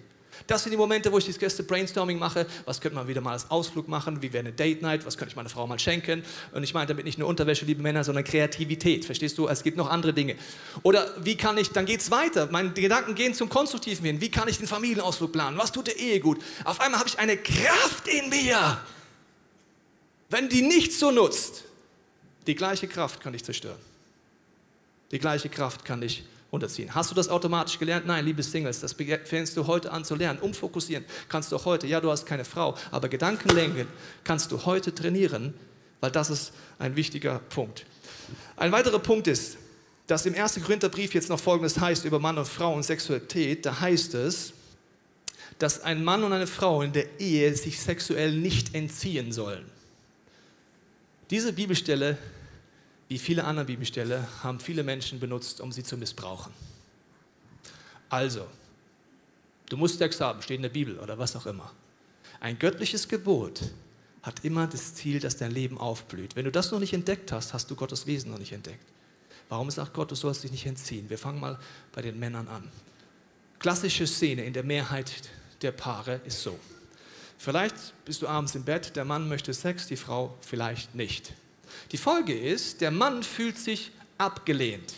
B: Das sind die Momente, wo ich das Gäste Brainstorming mache. Was könnte man wieder mal als Ausflug machen? Wie wäre eine Date Night? Was könnte ich meiner Frau mal schenken? Und ich meine damit nicht nur Unterwäsche, liebe Männer, sondern Kreativität. Verstehst du? Es gibt noch andere Dinge. Oder wie kann ich, dann geht es weiter. Meine Gedanken gehen zum Konstruktiven hin. Wie kann ich den Familienausflug planen? Was tut der Ehe gut? Auf einmal habe ich eine Kraft in mir. Wenn die nicht so nutzt, die gleiche Kraft kann dich zerstören. Die gleiche Kraft kann dich zerstören runterziehen. Hast du das automatisch gelernt? Nein, liebe Singles, das fängst du heute an zu lernen. Umfokussieren kannst du heute. Ja, du hast keine Frau, aber Gedanken lenken kannst du heute trainieren, weil das ist ein wichtiger Punkt. Ein weiterer Punkt ist, dass im 1. Korintherbrief jetzt noch Folgendes heißt über Mann und Frau und Sexualität. Da heißt es, dass ein Mann und eine Frau in der Ehe sich sexuell nicht entziehen sollen. Diese Bibelstelle wie viele andere Bibelstelle, haben viele Menschen benutzt, um sie zu missbrauchen. Also, du musst Sex haben, steht in der Bibel oder was auch immer. Ein göttliches Gebot hat immer das Ziel, dass dein Leben aufblüht. Wenn du das noch nicht entdeckt hast, hast du Gottes Wesen noch nicht entdeckt. Warum sagt Gott, du sollst dich nicht entziehen? Wir fangen mal bei den Männern an. Klassische Szene in der Mehrheit der Paare ist so. Vielleicht bist du abends im Bett, der Mann möchte Sex, die Frau vielleicht nicht. Die Folge ist, der Mann fühlt sich abgelehnt.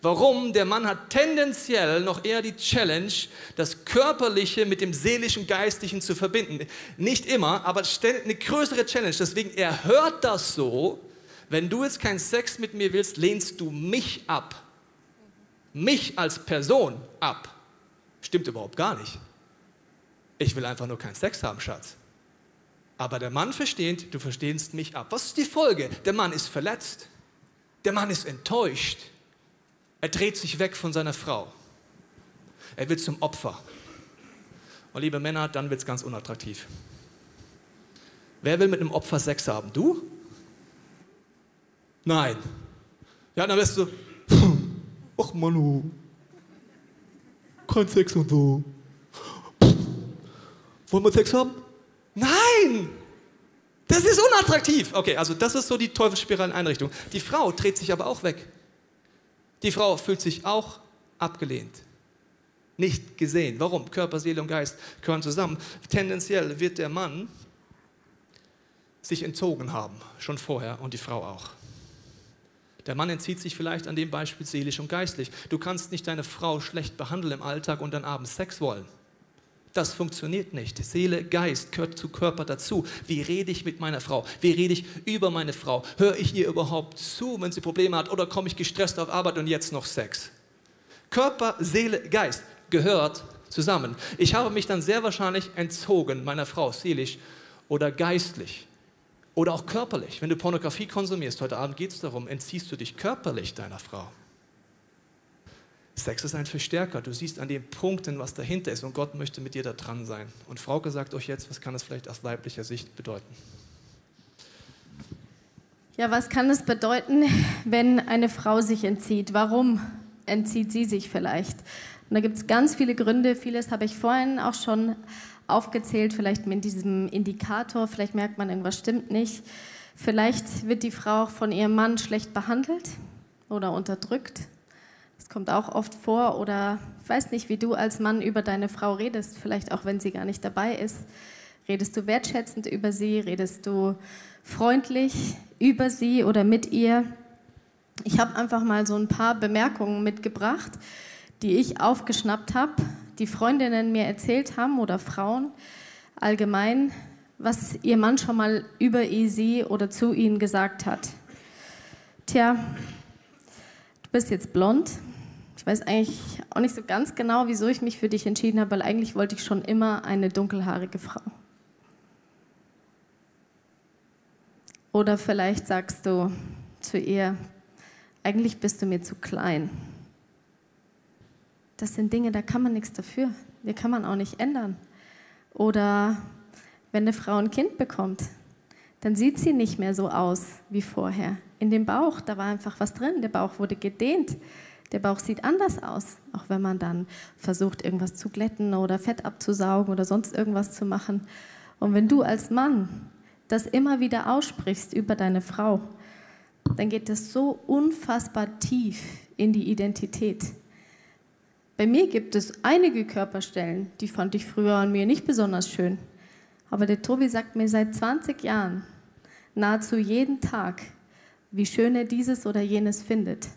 B: Warum? Der Mann hat tendenziell noch eher die Challenge, das Körperliche mit dem seelischen, geistlichen zu verbinden. Nicht immer, aber eine größere Challenge. Deswegen, er hört das so, wenn du jetzt keinen Sex mit mir willst, lehnst du mich ab. Mich als Person ab. Stimmt überhaupt gar nicht. Ich will einfach nur keinen Sex haben, Schatz. Aber der Mann versteht, du verstehst mich ab. Was ist die Folge? Der Mann ist verletzt. Der Mann ist enttäuscht. Er dreht sich weg von seiner Frau. Er wird zum Opfer. Und liebe Männer, dann wird es ganz unattraktiv. Wer will mit einem Opfer Sex haben? Du? Nein. Ja, dann wirst du, ach Manu, kein Sex und so. Wollen wir Sex haben? Nein! Das ist unattraktiv. Okay, also das ist so die Teufelsspirale Einrichtung. Die Frau dreht sich aber auch weg. Die Frau fühlt sich auch abgelehnt. nicht gesehen. Warum? Körper, Seele und Geist gehören zusammen. Tendenziell wird der Mann sich entzogen haben, schon vorher, und die Frau auch. Der Mann entzieht sich vielleicht an dem Beispiel seelisch und geistlich. Du kannst nicht deine Frau schlecht behandeln im Alltag und dann abends Sex wollen. Das funktioniert nicht. Seele, Geist gehört zu Körper dazu. Wie rede ich mit meiner Frau? Wie rede ich über meine Frau? Höre ich ihr überhaupt zu, wenn sie Probleme hat? Oder komme ich gestresst auf Arbeit und jetzt noch Sex? Körper, Seele, Geist gehört zusammen. Ich habe mich dann sehr wahrscheinlich entzogen meiner Frau, seelisch oder geistlich. Oder auch körperlich. Wenn du Pornografie konsumierst, heute Abend geht es darum, entziehst du dich körperlich deiner Frau. Sex ist ein Verstärker. Du siehst an den Punkten, was dahinter ist und Gott möchte mit dir da dran sein. Und Frauke sagt euch jetzt, was kann das vielleicht aus weiblicher Sicht bedeuten?
C: Ja, was kann es bedeuten, wenn eine Frau sich entzieht? Warum entzieht sie sich vielleicht? Und da gibt es ganz viele Gründe. Vieles habe ich vorhin auch schon aufgezählt, vielleicht mit diesem Indikator. Vielleicht merkt man, irgendwas stimmt nicht. Vielleicht wird die Frau von ihrem Mann schlecht behandelt oder unterdrückt. Das kommt auch oft vor. Oder ich weiß nicht, wie du als Mann über deine Frau redest, vielleicht auch wenn sie gar nicht dabei ist. Redest du wertschätzend über sie? Redest du freundlich über sie oder mit ihr? Ich habe einfach mal so ein paar Bemerkungen mitgebracht, die ich aufgeschnappt habe, die Freundinnen mir erzählt haben oder Frauen allgemein, was ihr Mann schon mal über sie oder zu ihnen gesagt hat. Tja, du bist jetzt blond, weiß eigentlich auch nicht so ganz genau, wieso ich mich für dich entschieden habe, weil eigentlich wollte ich schon immer eine dunkelhaarige Frau. Oder vielleicht sagst du zu ihr, eigentlich bist du mir zu klein. Das sind Dinge, da kann man nichts dafür. Die kann man auch nicht ändern. Oder wenn eine Frau ein Kind bekommt, dann sieht sie nicht mehr so aus wie vorher. In dem Bauch, da war einfach was drin. Der Bauch wurde gedehnt. Der Bauch sieht anders aus, auch wenn man dann versucht, irgendwas zu glätten oder Fett abzusaugen oder sonst irgendwas zu machen. Und wenn du als Mann das immer wieder aussprichst über deine Frau, dann geht das so unfassbar tief in die Identität. Bei mir gibt es einige Körperstellen, die fand ich früher an mir nicht besonders schön. Aber der Tobi sagt mir seit 20 Jahren, nahezu jeden Tag, wie schön er dieses oder jenes findet.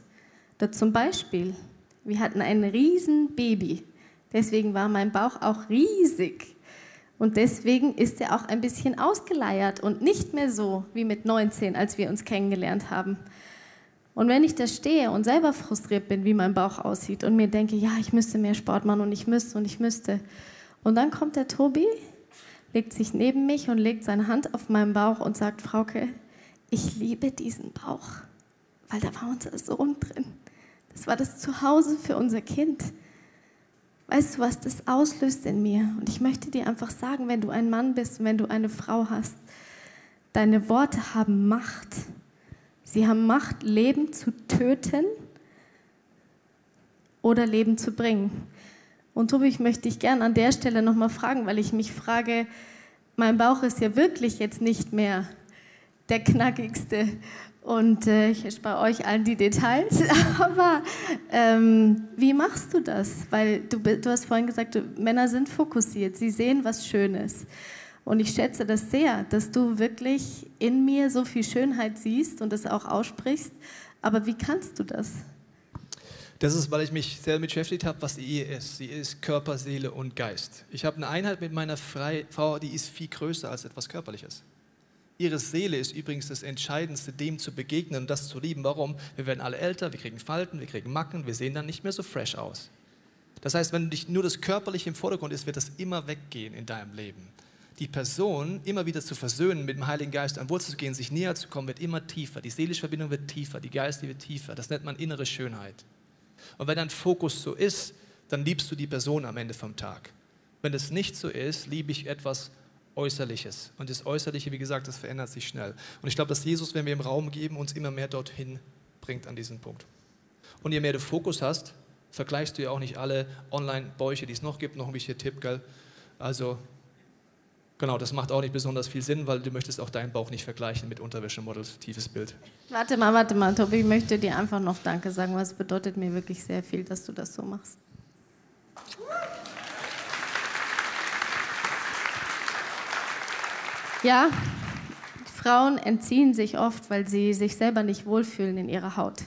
C: Da zum Beispiel, wir hatten ein Riesenbaby. Deswegen war mein Bauch auch riesig. Und deswegen ist er auch ein bisschen ausgeleiert und nicht mehr so wie mit 19, als wir uns kennengelernt haben. Und wenn ich da stehe und selber frustriert bin, wie mein Bauch aussieht und mir denke, ja, ich müsste mehr Sport machen und ich müsste und ich müsste. Und dann kommt der Tobi, legt sich neben mich und legt seine Hand auf meinen Bauch und sagt, Frauke, ich liebe diesen Bauch, weil da war unser Sohn drin. Das war das Zuhause für unser Kind. Weißt du, was das auslöst in mir? Und ich möchte dir einfach sagen, wenn du ein Mann bist wenn du eine Frau hast, deine Worte haben Macht. Sie haben Macht, Leben zu töten oder Leben zu bringen. Und Tobi, ich möchte dich gerne an der Stelle nochmal fragen, weil ich mich frage, mein Bauch ist ja wirklich jetzt nicht mehr der knackigste und äh, ich erspare euch allen die Details. Aber ähm, wie machst du das? Weil du, du hast vorhin gesagt, du, Männer sind fokussiert, sie sehen was Schönes. Und ich schätze das sehr, dass du wirklich in mir so viel Schönheit siehst und das auch aussprichst. Aber wie kannst du das?
B: Das ist, weil ich mich sehr damit beschäftigt habe, was die Ehe ist. Sie ist Körper, Seele und Geist. Ich habe eine Einheit mit meiner Frau, die ist viel größer als etwas Körperliches. Ihre Seele ist übrigens das Entscheidendste, dem zu begegnen und das zu lieben. Warum? Wir werden alle älter, wir kriegen Falten, wir kriegen Macken, wir sehen dann nicht mehr so fresh aus. Das heißt, wenn dich nur das Körperliche im Vordergrund ist, wird das immer weggehen in deinem Leben. Die Person immer wieder zu versöhnen, mit dem Heiligen Geist an Wurzel zu gehen, sich näher zu kommen, wird immer tiefer. Die seelische Verbindung wird tiefer, die geistige wird tiefer. Das nennt man innere Schönheit. Und wenn dein Fokus so ist, dann liebst du die Person am Ende vom Tag. Wenn es nicht so ist, liebe ich etwas Äußerliches. Und das Äußerliche, wie gesagt, das verändert sich schnell. Und ich glaube, dass Jesus, wenn wir im Raum geben, uns immer mehr dorthin bringt an diesen Punkt. Und je mehr du Fokus hast, vergleichst du ja auch nicht alle Online-Bäuche, die es noch gibt, noch ein bisschen Tipp, gell? Also, genau, das macht auch nicht besonders viel Sinn, weil du möchtest auch deinen Bauch nicht vergleichen mit Unterwäschemodels, tiefes Bild.
C: Warte mal, warte mal, Tobi, ich möchte dir einfach noch Danke sagen, weil es bedeutet mir wirklich sehr viel, dass du das so machst. Ja, Frauen entziehen sich oft, weil sie sich selber nicht wohlfühlen in ihrer Haut.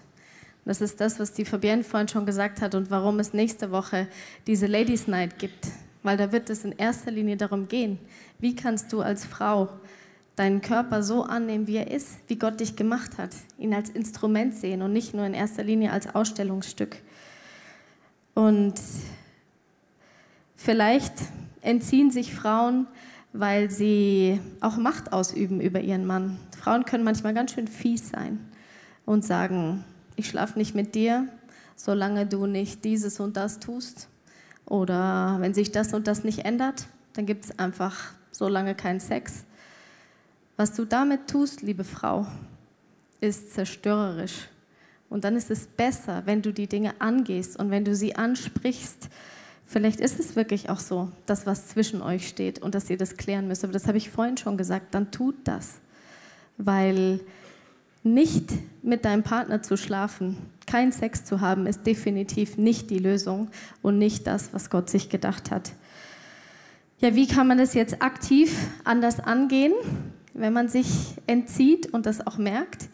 C: Das ist das, was die Fabienne vorhin schon gesagt hat und warum es nächste Woche diese Ladies Night gibt. Weil da wird es in erster Linie darum gehen, wie kannst du als Frau deinen Körper so annehmen, wie er ist, wie Gott dich gemacht hat, ihn als Instrument sehen und nicht nur in erster Linie als Ausstellungsstück. Und vielleicht entziehen sich Frauen, weil sie auch Macht ausüben über ihren Mann. Frauen können manchmal ganz schön fies sein und sagen, ich schlafe nicht mit dir, solange du nicht dieses und das tust. Oder wenn sich das und das nicht ändert, dann gibt es einfach so lange keinen Sex. Was du damit tust, liebe Frau, ist zerstörerisch. Und dann ist es besser, wenn du die Dinge angehst und wenn du sie ansprichst. Vielleicht ist es wirklich auch so, dass was zwischen euch steht und dass ihr das klären müsst. Aber das habe ich vorhin schon gesagt. Dann tut das. Weil nicht mit deinem Partner zu schlafen, kein Sex zu haben, ist definitiv nicht die Lösung und nicht das, was Gott sich gedacht hat. Ja, wie kann man das jetzt aktiv anders angehen? wenn man sich entzieht und das auch merkt.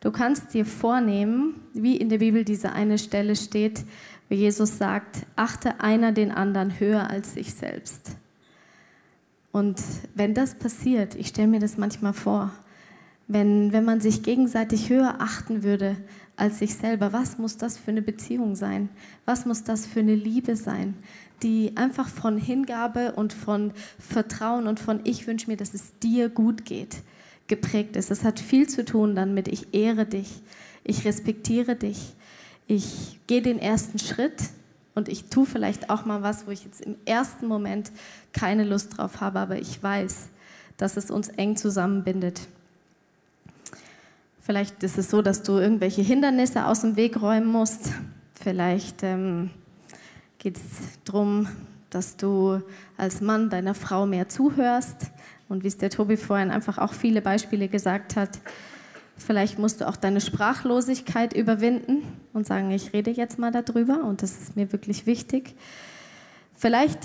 C: Du kannst dir vornehmen, wie in der Bibel diese eine Stelle steht, wo Jesus sagt, achte einer den anderen höher als sich selbst. Und wenn das passiert, ich stelle mir das manchmal vor, wenn, wenn man sich gegenseitig höher achten würde als sich selber, was muss das für eine Beziehung sein? Was muss das für eine Liebe sein? die einfach von Hingabe und von Vertrauen und von ich wünsche mir, dass es dir gut geht, geprägt ist. Das hat viel zu tun dann mit ich ehre dich, ich respektiere dich, ich gehe den ersten Schritt und ich tue vielleicht auch mal was, wo ich jetzt im ersten Moment keine Lust drauf habe, aber ich weiß, dass es uns eng zusammenbindet. Vielleicht ist es so, dass du irgendwelche Hindernisse aus dem Weg räumen musst. Vielleicht ähm, geht es darum, dass du als Mann deiner Frau mehr zuhörst. Und wie es der Tobi vorhin einfach auch viele Beispiele gesagt hat, vielleicht musst du auch deine Sprachlosigkeit überwinden und sagen, ich rede jetzt mal darüber und das ist mir wirklich wichtig. Vielleicht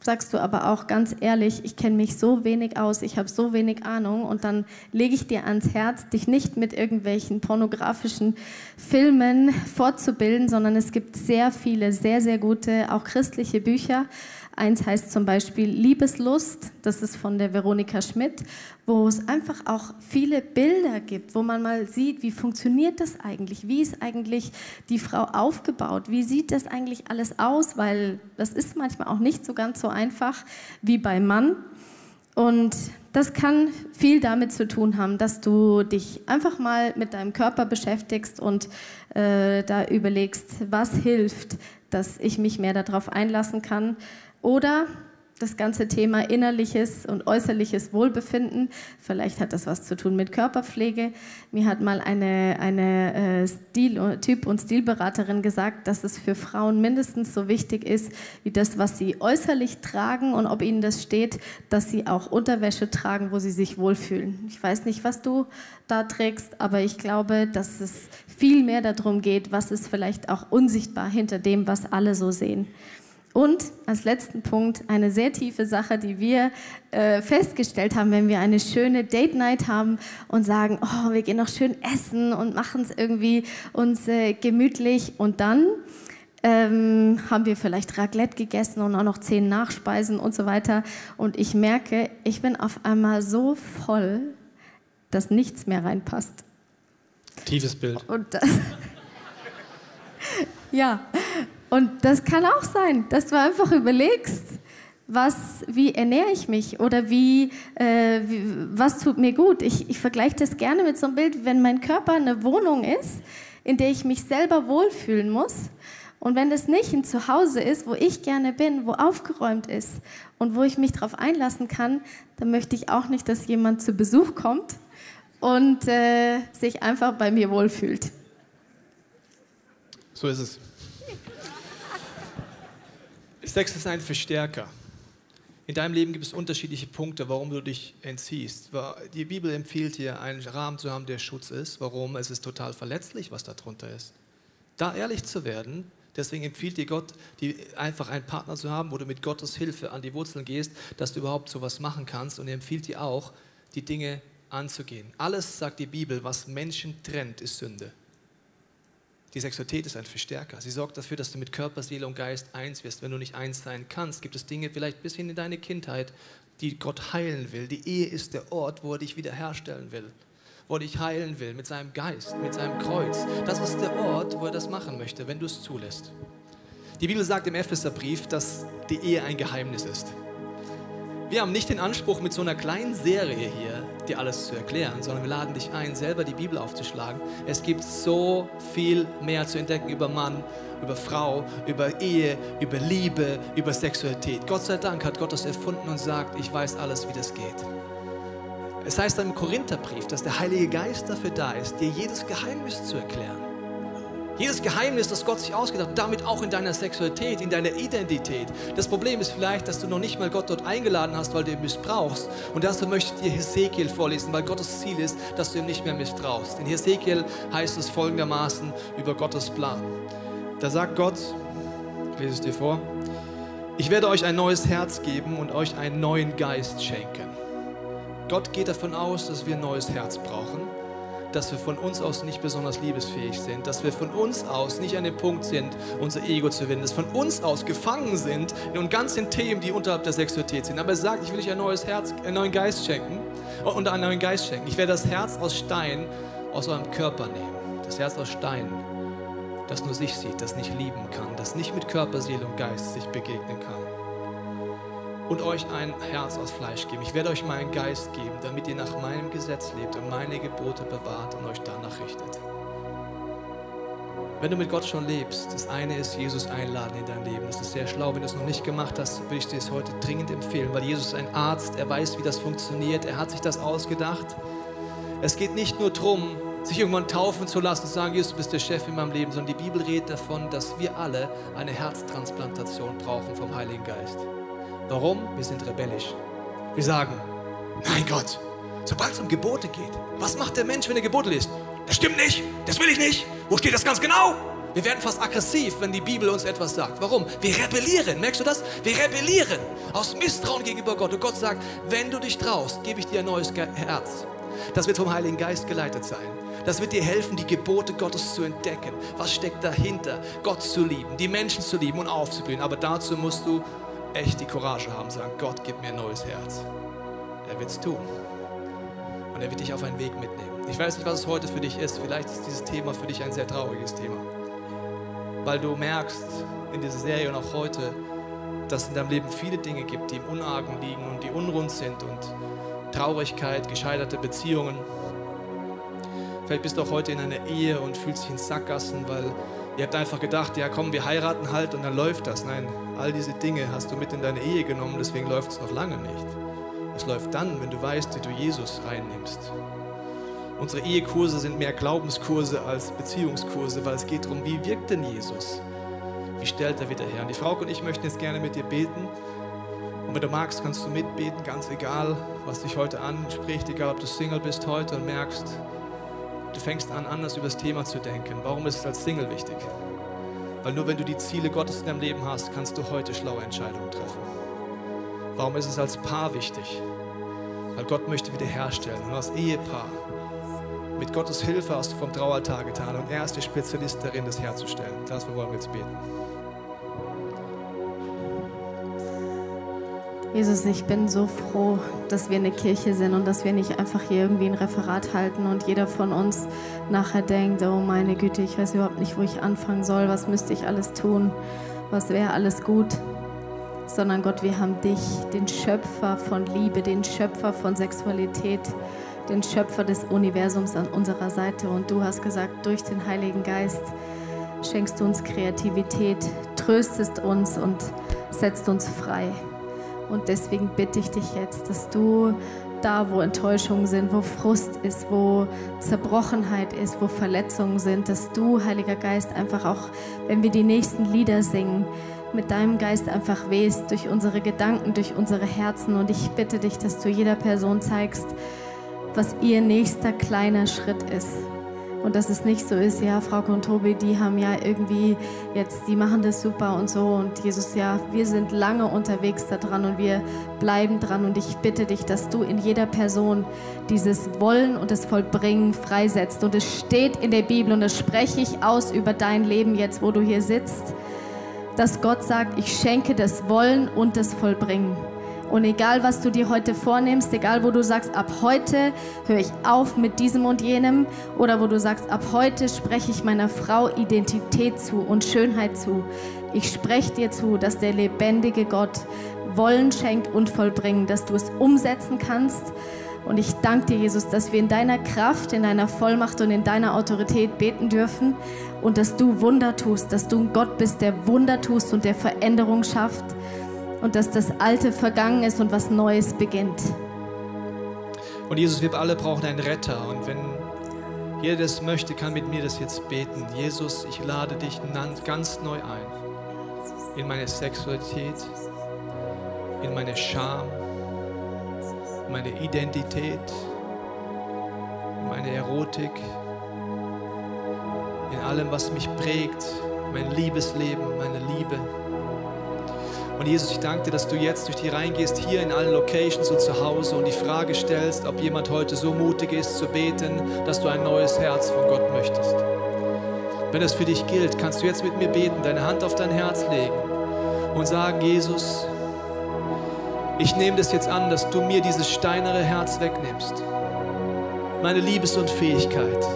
C: sagst du aber auch ganz ehrlich, ich kenne mich so wenig aus, ich habe so wenig Ahnung und dann lege ich dir ans Herz, dich nicht mit irgendwelchen pornografischen Filmen fortzubilden, sondern es gibt sehr viele, sehr, sehr gute, auch christliche Bücher, Eins heißt zum Beispiel Liebeslust, das ist von der Veronika Schmidt, wo es einfach auch viele Bilder gibt, wo man mal sieht, wie funktioniert das eigentlich, wie ist eigentlich die Frau aufgebaut, wie sieht das eigentlich alles aus, weil das ist manchmal auch nicht so ganz so einfach wie beim Mann. Und das kann viel damit zu tun haben, dass du dich einfach mal mit deinem Körper beschäftigst und äh, da überlegst, was hilft, dass ich mich mehr darauf einlassen kann oder das ganze Thema innerliches und äußerliches Wohlbefinden. Vielleicht hat das was zu tun mit Körperpflege. Mir hat mal eine, eine äh, Stil, Typ- und Stilberaterin gesagt, dass es für Frauen mindestens so wichtig ist, wie das, was sie äußerlich tragen und ob ihnen das steht, dass sie auch Unterwäsche tragen, wo sie sich wohlfühlen. Ich weiß nicht, was du da trägst, aber ich glaube, dass es viel mehr darum geht, was ist vielleicht auch unsichtbar hinter dem, was alle so sehen. Und als letzten Punkt eine sehr tiefe Sache, die wir äh, festgestellt haben, wenn wir eine schöne Date Night haben und sagen, oh, wir gehen noch schön essen und machen es irgendwie uns äh, gemütlich und dann ähm, haben wir vielleicht Raclette gegessen und auch noch zehn Nachspeisen und so weiter und ich merke, ich bin auf einmal so voll, dass nichts mehr reinpasst.
B: Tiefes Bild.
C: Und das, ja, und das kann auch sein, dass du einfach überlegst, was, wie ernähre ich mich oder wie, äh, wie was tut mir gut. Ich, ich vergleiche das gerne mit so einem Bild, wenn mein Körper eine Wohnung ist, in der ich mich selber wohlfühlen muss. Und wenn das nicht ein Zuhause ist, wo ich gerne bin, wo aufgeräumt ist und wo ich mich darauf einlassen kann, dann möchte ich auch nicht, dass jemand zu Besuch kommt und äh, sich einfach bei mir wohlfühlt.
B: So ist es. Sex ist ein Verstärker. In deinem Leben gibt es unterschiedliche Punkte, warum du dich entziehst. Die Bibel empfiehlt dir, einen Rahmen zu haben, der Schutz ist. Warum? Es ist total verletzlich, was darunter ist. Da ehrlich zu werden, Deswegen empfiehlt dir Gott, die, einfach einen Partner zu haben, wo du mit Gottes Hilfe an die Wurzeln gehst, dass du überhaupt sowas machen kannst. Und er empfiehlt dir auch, die Dinge anzugehen. Alles, sagt die Bibel, was Menschen trennt, ist Sünde. Die Sexualität ist ein Verstärker. Sie sorgt dafür, dass du mit Körper, Seele und Geist eins wirst. Wenn du nicht eins sein kannst, gibt es Dinge vielleicht bis hin in deine Kindheit, die Gott heilen will. Die Ehe ist der Ort, wo er dich wiederherstellen will, wo er dich heilen will mit seinem Geist, mit seinem Kreuz. Das ist der Ort, wo er das machen möchte, wenn du es zulässt. Die Bibel sagt im Epheserbrief, dass die Ehe ein Geheimnis ist. Wir haben nicht den Anspruch, mit so einer kleinen Serie hier dir alles zu erklären, sondern wir laden dich ein, selber die Bibel aufzuschlagen. Es gibt so viel mehr zu entdecken über Mann, über Frau, über Ehe, über Liebe, über Sexualität. Gott sei Dank hat Gott das erfunden und sagt, ich weiß alles, wie das geht. Es heißt im Korintherbrief, dass der Heilige Geist dafür da ist, dir jedes Geheimnis zu erklären. Jedes Geheimnis, das Gott sich ausgedacht hat, damit auch in deiner Sexualität, in deiner Identität. Das Problem ist vielleicht, dass du noch nicht mal Gott dort eingeladen hast, weil du ihn missbrauchst. Und dazu möchte ich dir Hesekiel vorlesen, weil Gottes Ziel ist, dass du ihm nicht mehr misstraust. In Hesekiel heißt es folgendermaßen über Gottes Plan. Da sagt Gott, ich lese es dir vor, ich werde euch ein neues Herz geben und euch einen neuen Geist schenken. Gott geht davon aus, dass wir ein neues Herz brauchen dass wir von uns aus nicht besonders liebesfähig sind, dass wir von uns aus nicht an dem Punkt sind, unser Ego zu winden, dass von uns aus gefangen sind in ganzen Themen, die unterhalb der Sexualität sind. Aber er sagt, ich will euch ein neues Herz, einen neuen Geist schenken und einen neuen Geist schenken. Ich werde das Herz aus Stein aus eurem Körper nehmen. Das Herz aus Stein, das nur sich sieht, das nicht lieben kann, das nicht mit Körper, Seele und Geist sich begegnen kann und euch ein Herz aus Fleisch geben. Ich werde euch meinen Geist geben, damit ihr nach meinem Gesetz lebt und meine Gebote bewahrt und euch danach richtet. Wenn du mit Gott schon lebst, das eine ist Jesus einladen in dein Leben. Das ist sehr schlau. Wenn du es noch nicht gemacht hast, würde ich dir es heute dringend empfehlen, weil Jesus ist ein Arzt, er weiß, wie das funktioniert, er hat sich das ausgedacht. Es geht nicht nur darum, sich irgendwann taufen zu lassen und zu sagen, Jesus, du bist der Chef in meinem Leben, sondern die Bibel redet davon, dass wir alle eine Herztransplantation brauchen vom Heiligen Geist. Warum? Wir sind rebellisch. Wir sagen, nein Gott, sobald es um Gebote geht, was macht der Mensch, wenn er Gebote liest? Das stimmt nicht, das will ich nicht. Wo steht das ganz genau? Wir werden fast aggressiv, wenn die Bibel uns etwas sagt. Warum? Wir rebellieren. Merkst du das? Wir rebellieren aus Misstrauen gegenüber Gott. Und Gott sagt, wenn du dich traust, gebe ich dir ein neues Herz. Das wird vom Heiligen Geist geleitet sein. Das wird dir helfen, die Gebote Gottes zu entdecken. Was steckt dahinter? Gott zu lieben, die Menschen zu lieben und aufzublühen. Aber dazu musst du echt die Courage haben, sagen, Gott, gib mir ein neues Herz. Er wird es tun. Und er wird dich auf einen Weg mitnehmen. Ich weiß nicht, was es heute für dich ist. Vielleicht ist dieses Thema für dich ein sehr trauriges Thema. Weil du merkst in dieser Serie und auch heute, dass es in deinem Leben viele Dinge gibt, die im Unargen liegen und die unrund sind und Traurigkeit, gescheiterte Beziehungen. Vielleicht bist du auch heute in einer Ehe und fühlst dich in Sackgassen, weil ihr habt einfach gedacht, ja komm, wir heiraten halt und dann läuft das. Nein, All diese Dinge hast du mit in deine Ehe genommen, deswegen läuft es noch lange nicht. Es läuft dann, wenn du weißt, wie du Jesus reinnimmst. Unsere Ehekurse sind mehr Glaubenskurse als Beziehungskurse, weil es geht darum, wie wirkt denn Jesus? Wie stellt er wieder her? Und die Frau und ich möchten jetzt gerne mit dir beten. Und wenn du magst, kannst du mitbeten, ganz egal, was dich heute anspricht, egal ob du Single bist heute und merkst, du fängst an, anders über das Thema zu denken. Warum ist es als Single wichtig? Weil nur wenn du die Ziele Gottes in deinem Leben hast, kannst du heute schlaue Entscheidungen treffen. Warum ist es als Paar wichtig? Weil Gott möchte wiederherstellen. Und als Ehepaar, mit Gottes Hilfe hast du vom Traualtar getan und er ist der Spezialist darin, das herzustellen. Dafür wollen wir jetzt beten.
C: Jesus, ich bin so froh, dass wir eine Kirche sind und dass wir nicht einfach hier irgendwie ein Referat halten und jeder von uns nachher denkt, oh meine Güte, ich weiß überhaupt nicht, wo ich anfangen soll, was müsste ich alles tun, was wäre alles gut. Sondern Gott, wir haben dich, den Schöpfer von Liebe, den Schöpfer von Sexualität, den Schöpfer des Universums an unserer Seite. Und du hast gesagt, durch den Heiligen Geist schenkst du uns Kreativität, tröstest uns und setzt uns frei. Und deswegen bitte ich dich jetzt, dass du da, wo Enttäuschungen sind, wo Frust ist, wo Zerbrochenheit ist, wo Verletzungen sind, dass du, Heiliger Geist, einfach auch, wenn wir die nächsten Lieder singen, mit deinem Geist einfach wehst durch unsere Gedanken, durch unsere Herzen. Und ich bitte dich, dass du jeder Person zeigst, was ihr nächster kleiner Schritt ist. Und dass es nicht so ist, ja, Frau und Tobi, die haben ja irgendwie jetzt, die machen das super und so. Und Jesus, ja, wir sind lange unterwegs da dran und wir bleiben dran. Und ich bitte dich, dass du in jeder Person dieses Wollen und das Vollbringen freisetzt. Und es steht in der Bibel und das spreche ich aus über dein Leben jetzt, wo du hier sitzt, dass Gott sagt, ich schenke das Wollen und das Vollbringen. Und egal, was du dir heute vornimmst, egal, wo du sagst, ab heute höre ich auf mit diesem und jenem, oder wo du sagst, ab heute spreche ich meiner Frau Identität zu und Schönheit zu. Ich spreche dir zu, dass der lebendige Gott Wollen schenkt und vollbringen, dass du es umsetzen kannst. Und ich danke dir, Jesus, dass wir in deiner Kraft, in deiner Vollmacht und in deiner Autorität beten dürfen und dass du Wunder tust, dass du ein Gott bist, der Wunder tust und der Veränderung schafft und dass das Alte vergangen ist und was Neues beginnt.
B: Und Jesus, wir alle brauchen einen Retter. Und wenn jeder das möchte, kann mit mir das jetzt beten. Jesus, ich lade dich ganz neu ein in meine Sexualität, in meine Scham, in meine Identität, in meine Erotik, in allem, was mich prägt, mein Liebesleben, meine Liebe. Und Jesus, ich danke dir, dass du jetzt durch die reingehst, hier in allen Locations und zu Hause und die Frage stellst, ob jemand heute so mutig ist zu beten, dass du ein neues Herz von Gott möchtest. Wenn das für dich gilt, kannst du jetzt mit mir beten, deine Hand auf dein Herz legen und sagen, Jesus, ich nehme das jetzt an, dass du mir dieses steinere Herz wegnimmst. Meine Liebesunfähigkeit.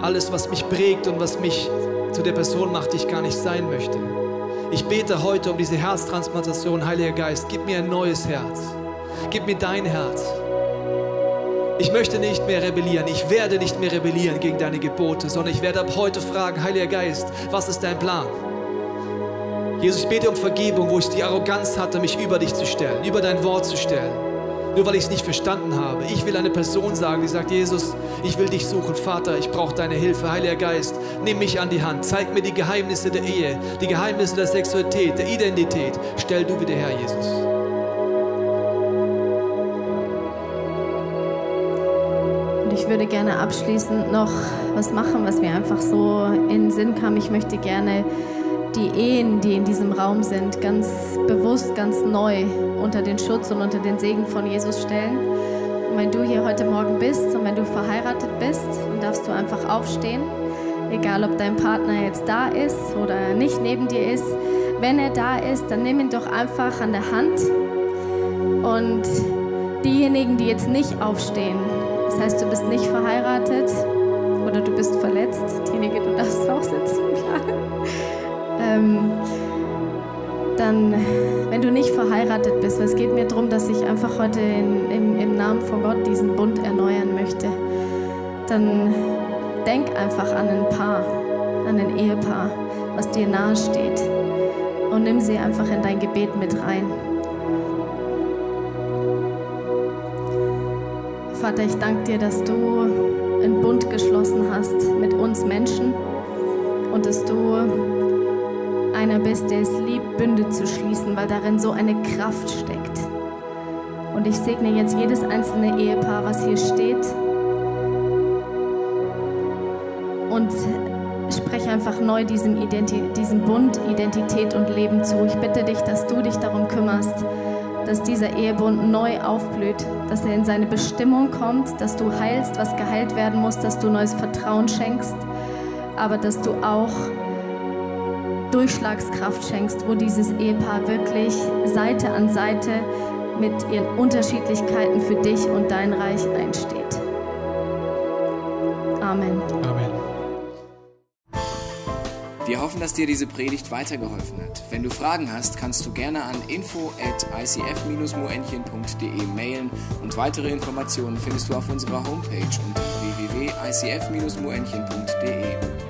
B: Alles, was mich prägt und was mich zu der Person macht, die ich gar nicht sein möchte. Ich bete heute um diese Herztransplantation, Heiliger Geist. Gib mir ein neues Herz. Gib mir dein Herz. Ich möchte nicht mehr rebellieren. Ich werde nicht mehr rebellieren gegen deine Gebote, sondern ich werde ab heute fragen, Heiliger Geist, was ist dein Plan? Jesus, ich bete um Vergebung, wo ich die Arroganz hatte, mich über dich zu stellen, über dein Wort zu stellen nur weil ich es nicht verstanden habe. Ich will eine Person sagen, die sagt, Jesus, ich will dich suchen. Vater, ich brauche deine Hilfe. Heiliger Geist, nimm mich an die Hand. Zeig mir die Geheimnisse der Ehe, die Geheimnisse der Sexualität, der Identität. Stell du wieder her, Jesus.
C: Und ich würde gerne abschließend noch was machen, was mir einfach so in den Sinn kam. Ich möchte gerne die Ehen, die in diesem Raum sind, ganz bewusst, ganz neu unter den Schutz und unter den Segen von Jesus stellen. Und wenn du hier heute Morgen bist und wenn du verheiratet bist, dann darfst du einfach aufstehen, egal ob dein Partner jetzt da ist oder nicht neben dir ist. Wenn er da ist, dann nimm ihn doch einfach an der Hand. Und diejenigen, die jetzt nicht aufstehen, das heißt, du bist nicht verheiratet oder du bist verletzt, diejenige, du darfst auch sitzen, klar. Ähm, dann, wenn du nicht verheiratet bist, weil es geht mir darum, dass ich einfach heute in, im, im Namen von Gott diesen Bund erneuern möchte, dann denk einfach an ein Paar, an ein Ehepaar, was dir nahe steht und nimm sie einfach in dein Gebet mit rein. Vater, ich danke dir, dass du einen Bund geschlossen hast mit uns Menschen und dass du einer bist, der es liebt, Bünde zu schließen, weil darin so eine Kraft steckt. Und ich segne jetzt jedes einzelne Ehepaar, was hier steht. Und spreche einfach neu diesem, Identi diesem Bund Identität und Leben zu. Ich bitte dich, dass du dich darum kümmerst, dass dieser Ehebund neu aufblüht, dass er in seine Bestimmung kommt, dass du heilst, was geheilt werden muss, dass du neues Vertrauen schenkst, aber dass du auch Durchschlagskraft schenkst, wo dieses Ehepaar wirklich Seite an Seite mit ihren Unterschiedlichkeiten für dich und dein Reich einsteht. Amen. Amen.
A: Wir hoffen, dass dir diese Predigt weitergeholfen hat. Wenn du Fragen hast, kannst du gerne an info at icf-moenchen.de mailen und weitere Informationen findest du auf unserer Homepage unter www.icf-moenchen.de.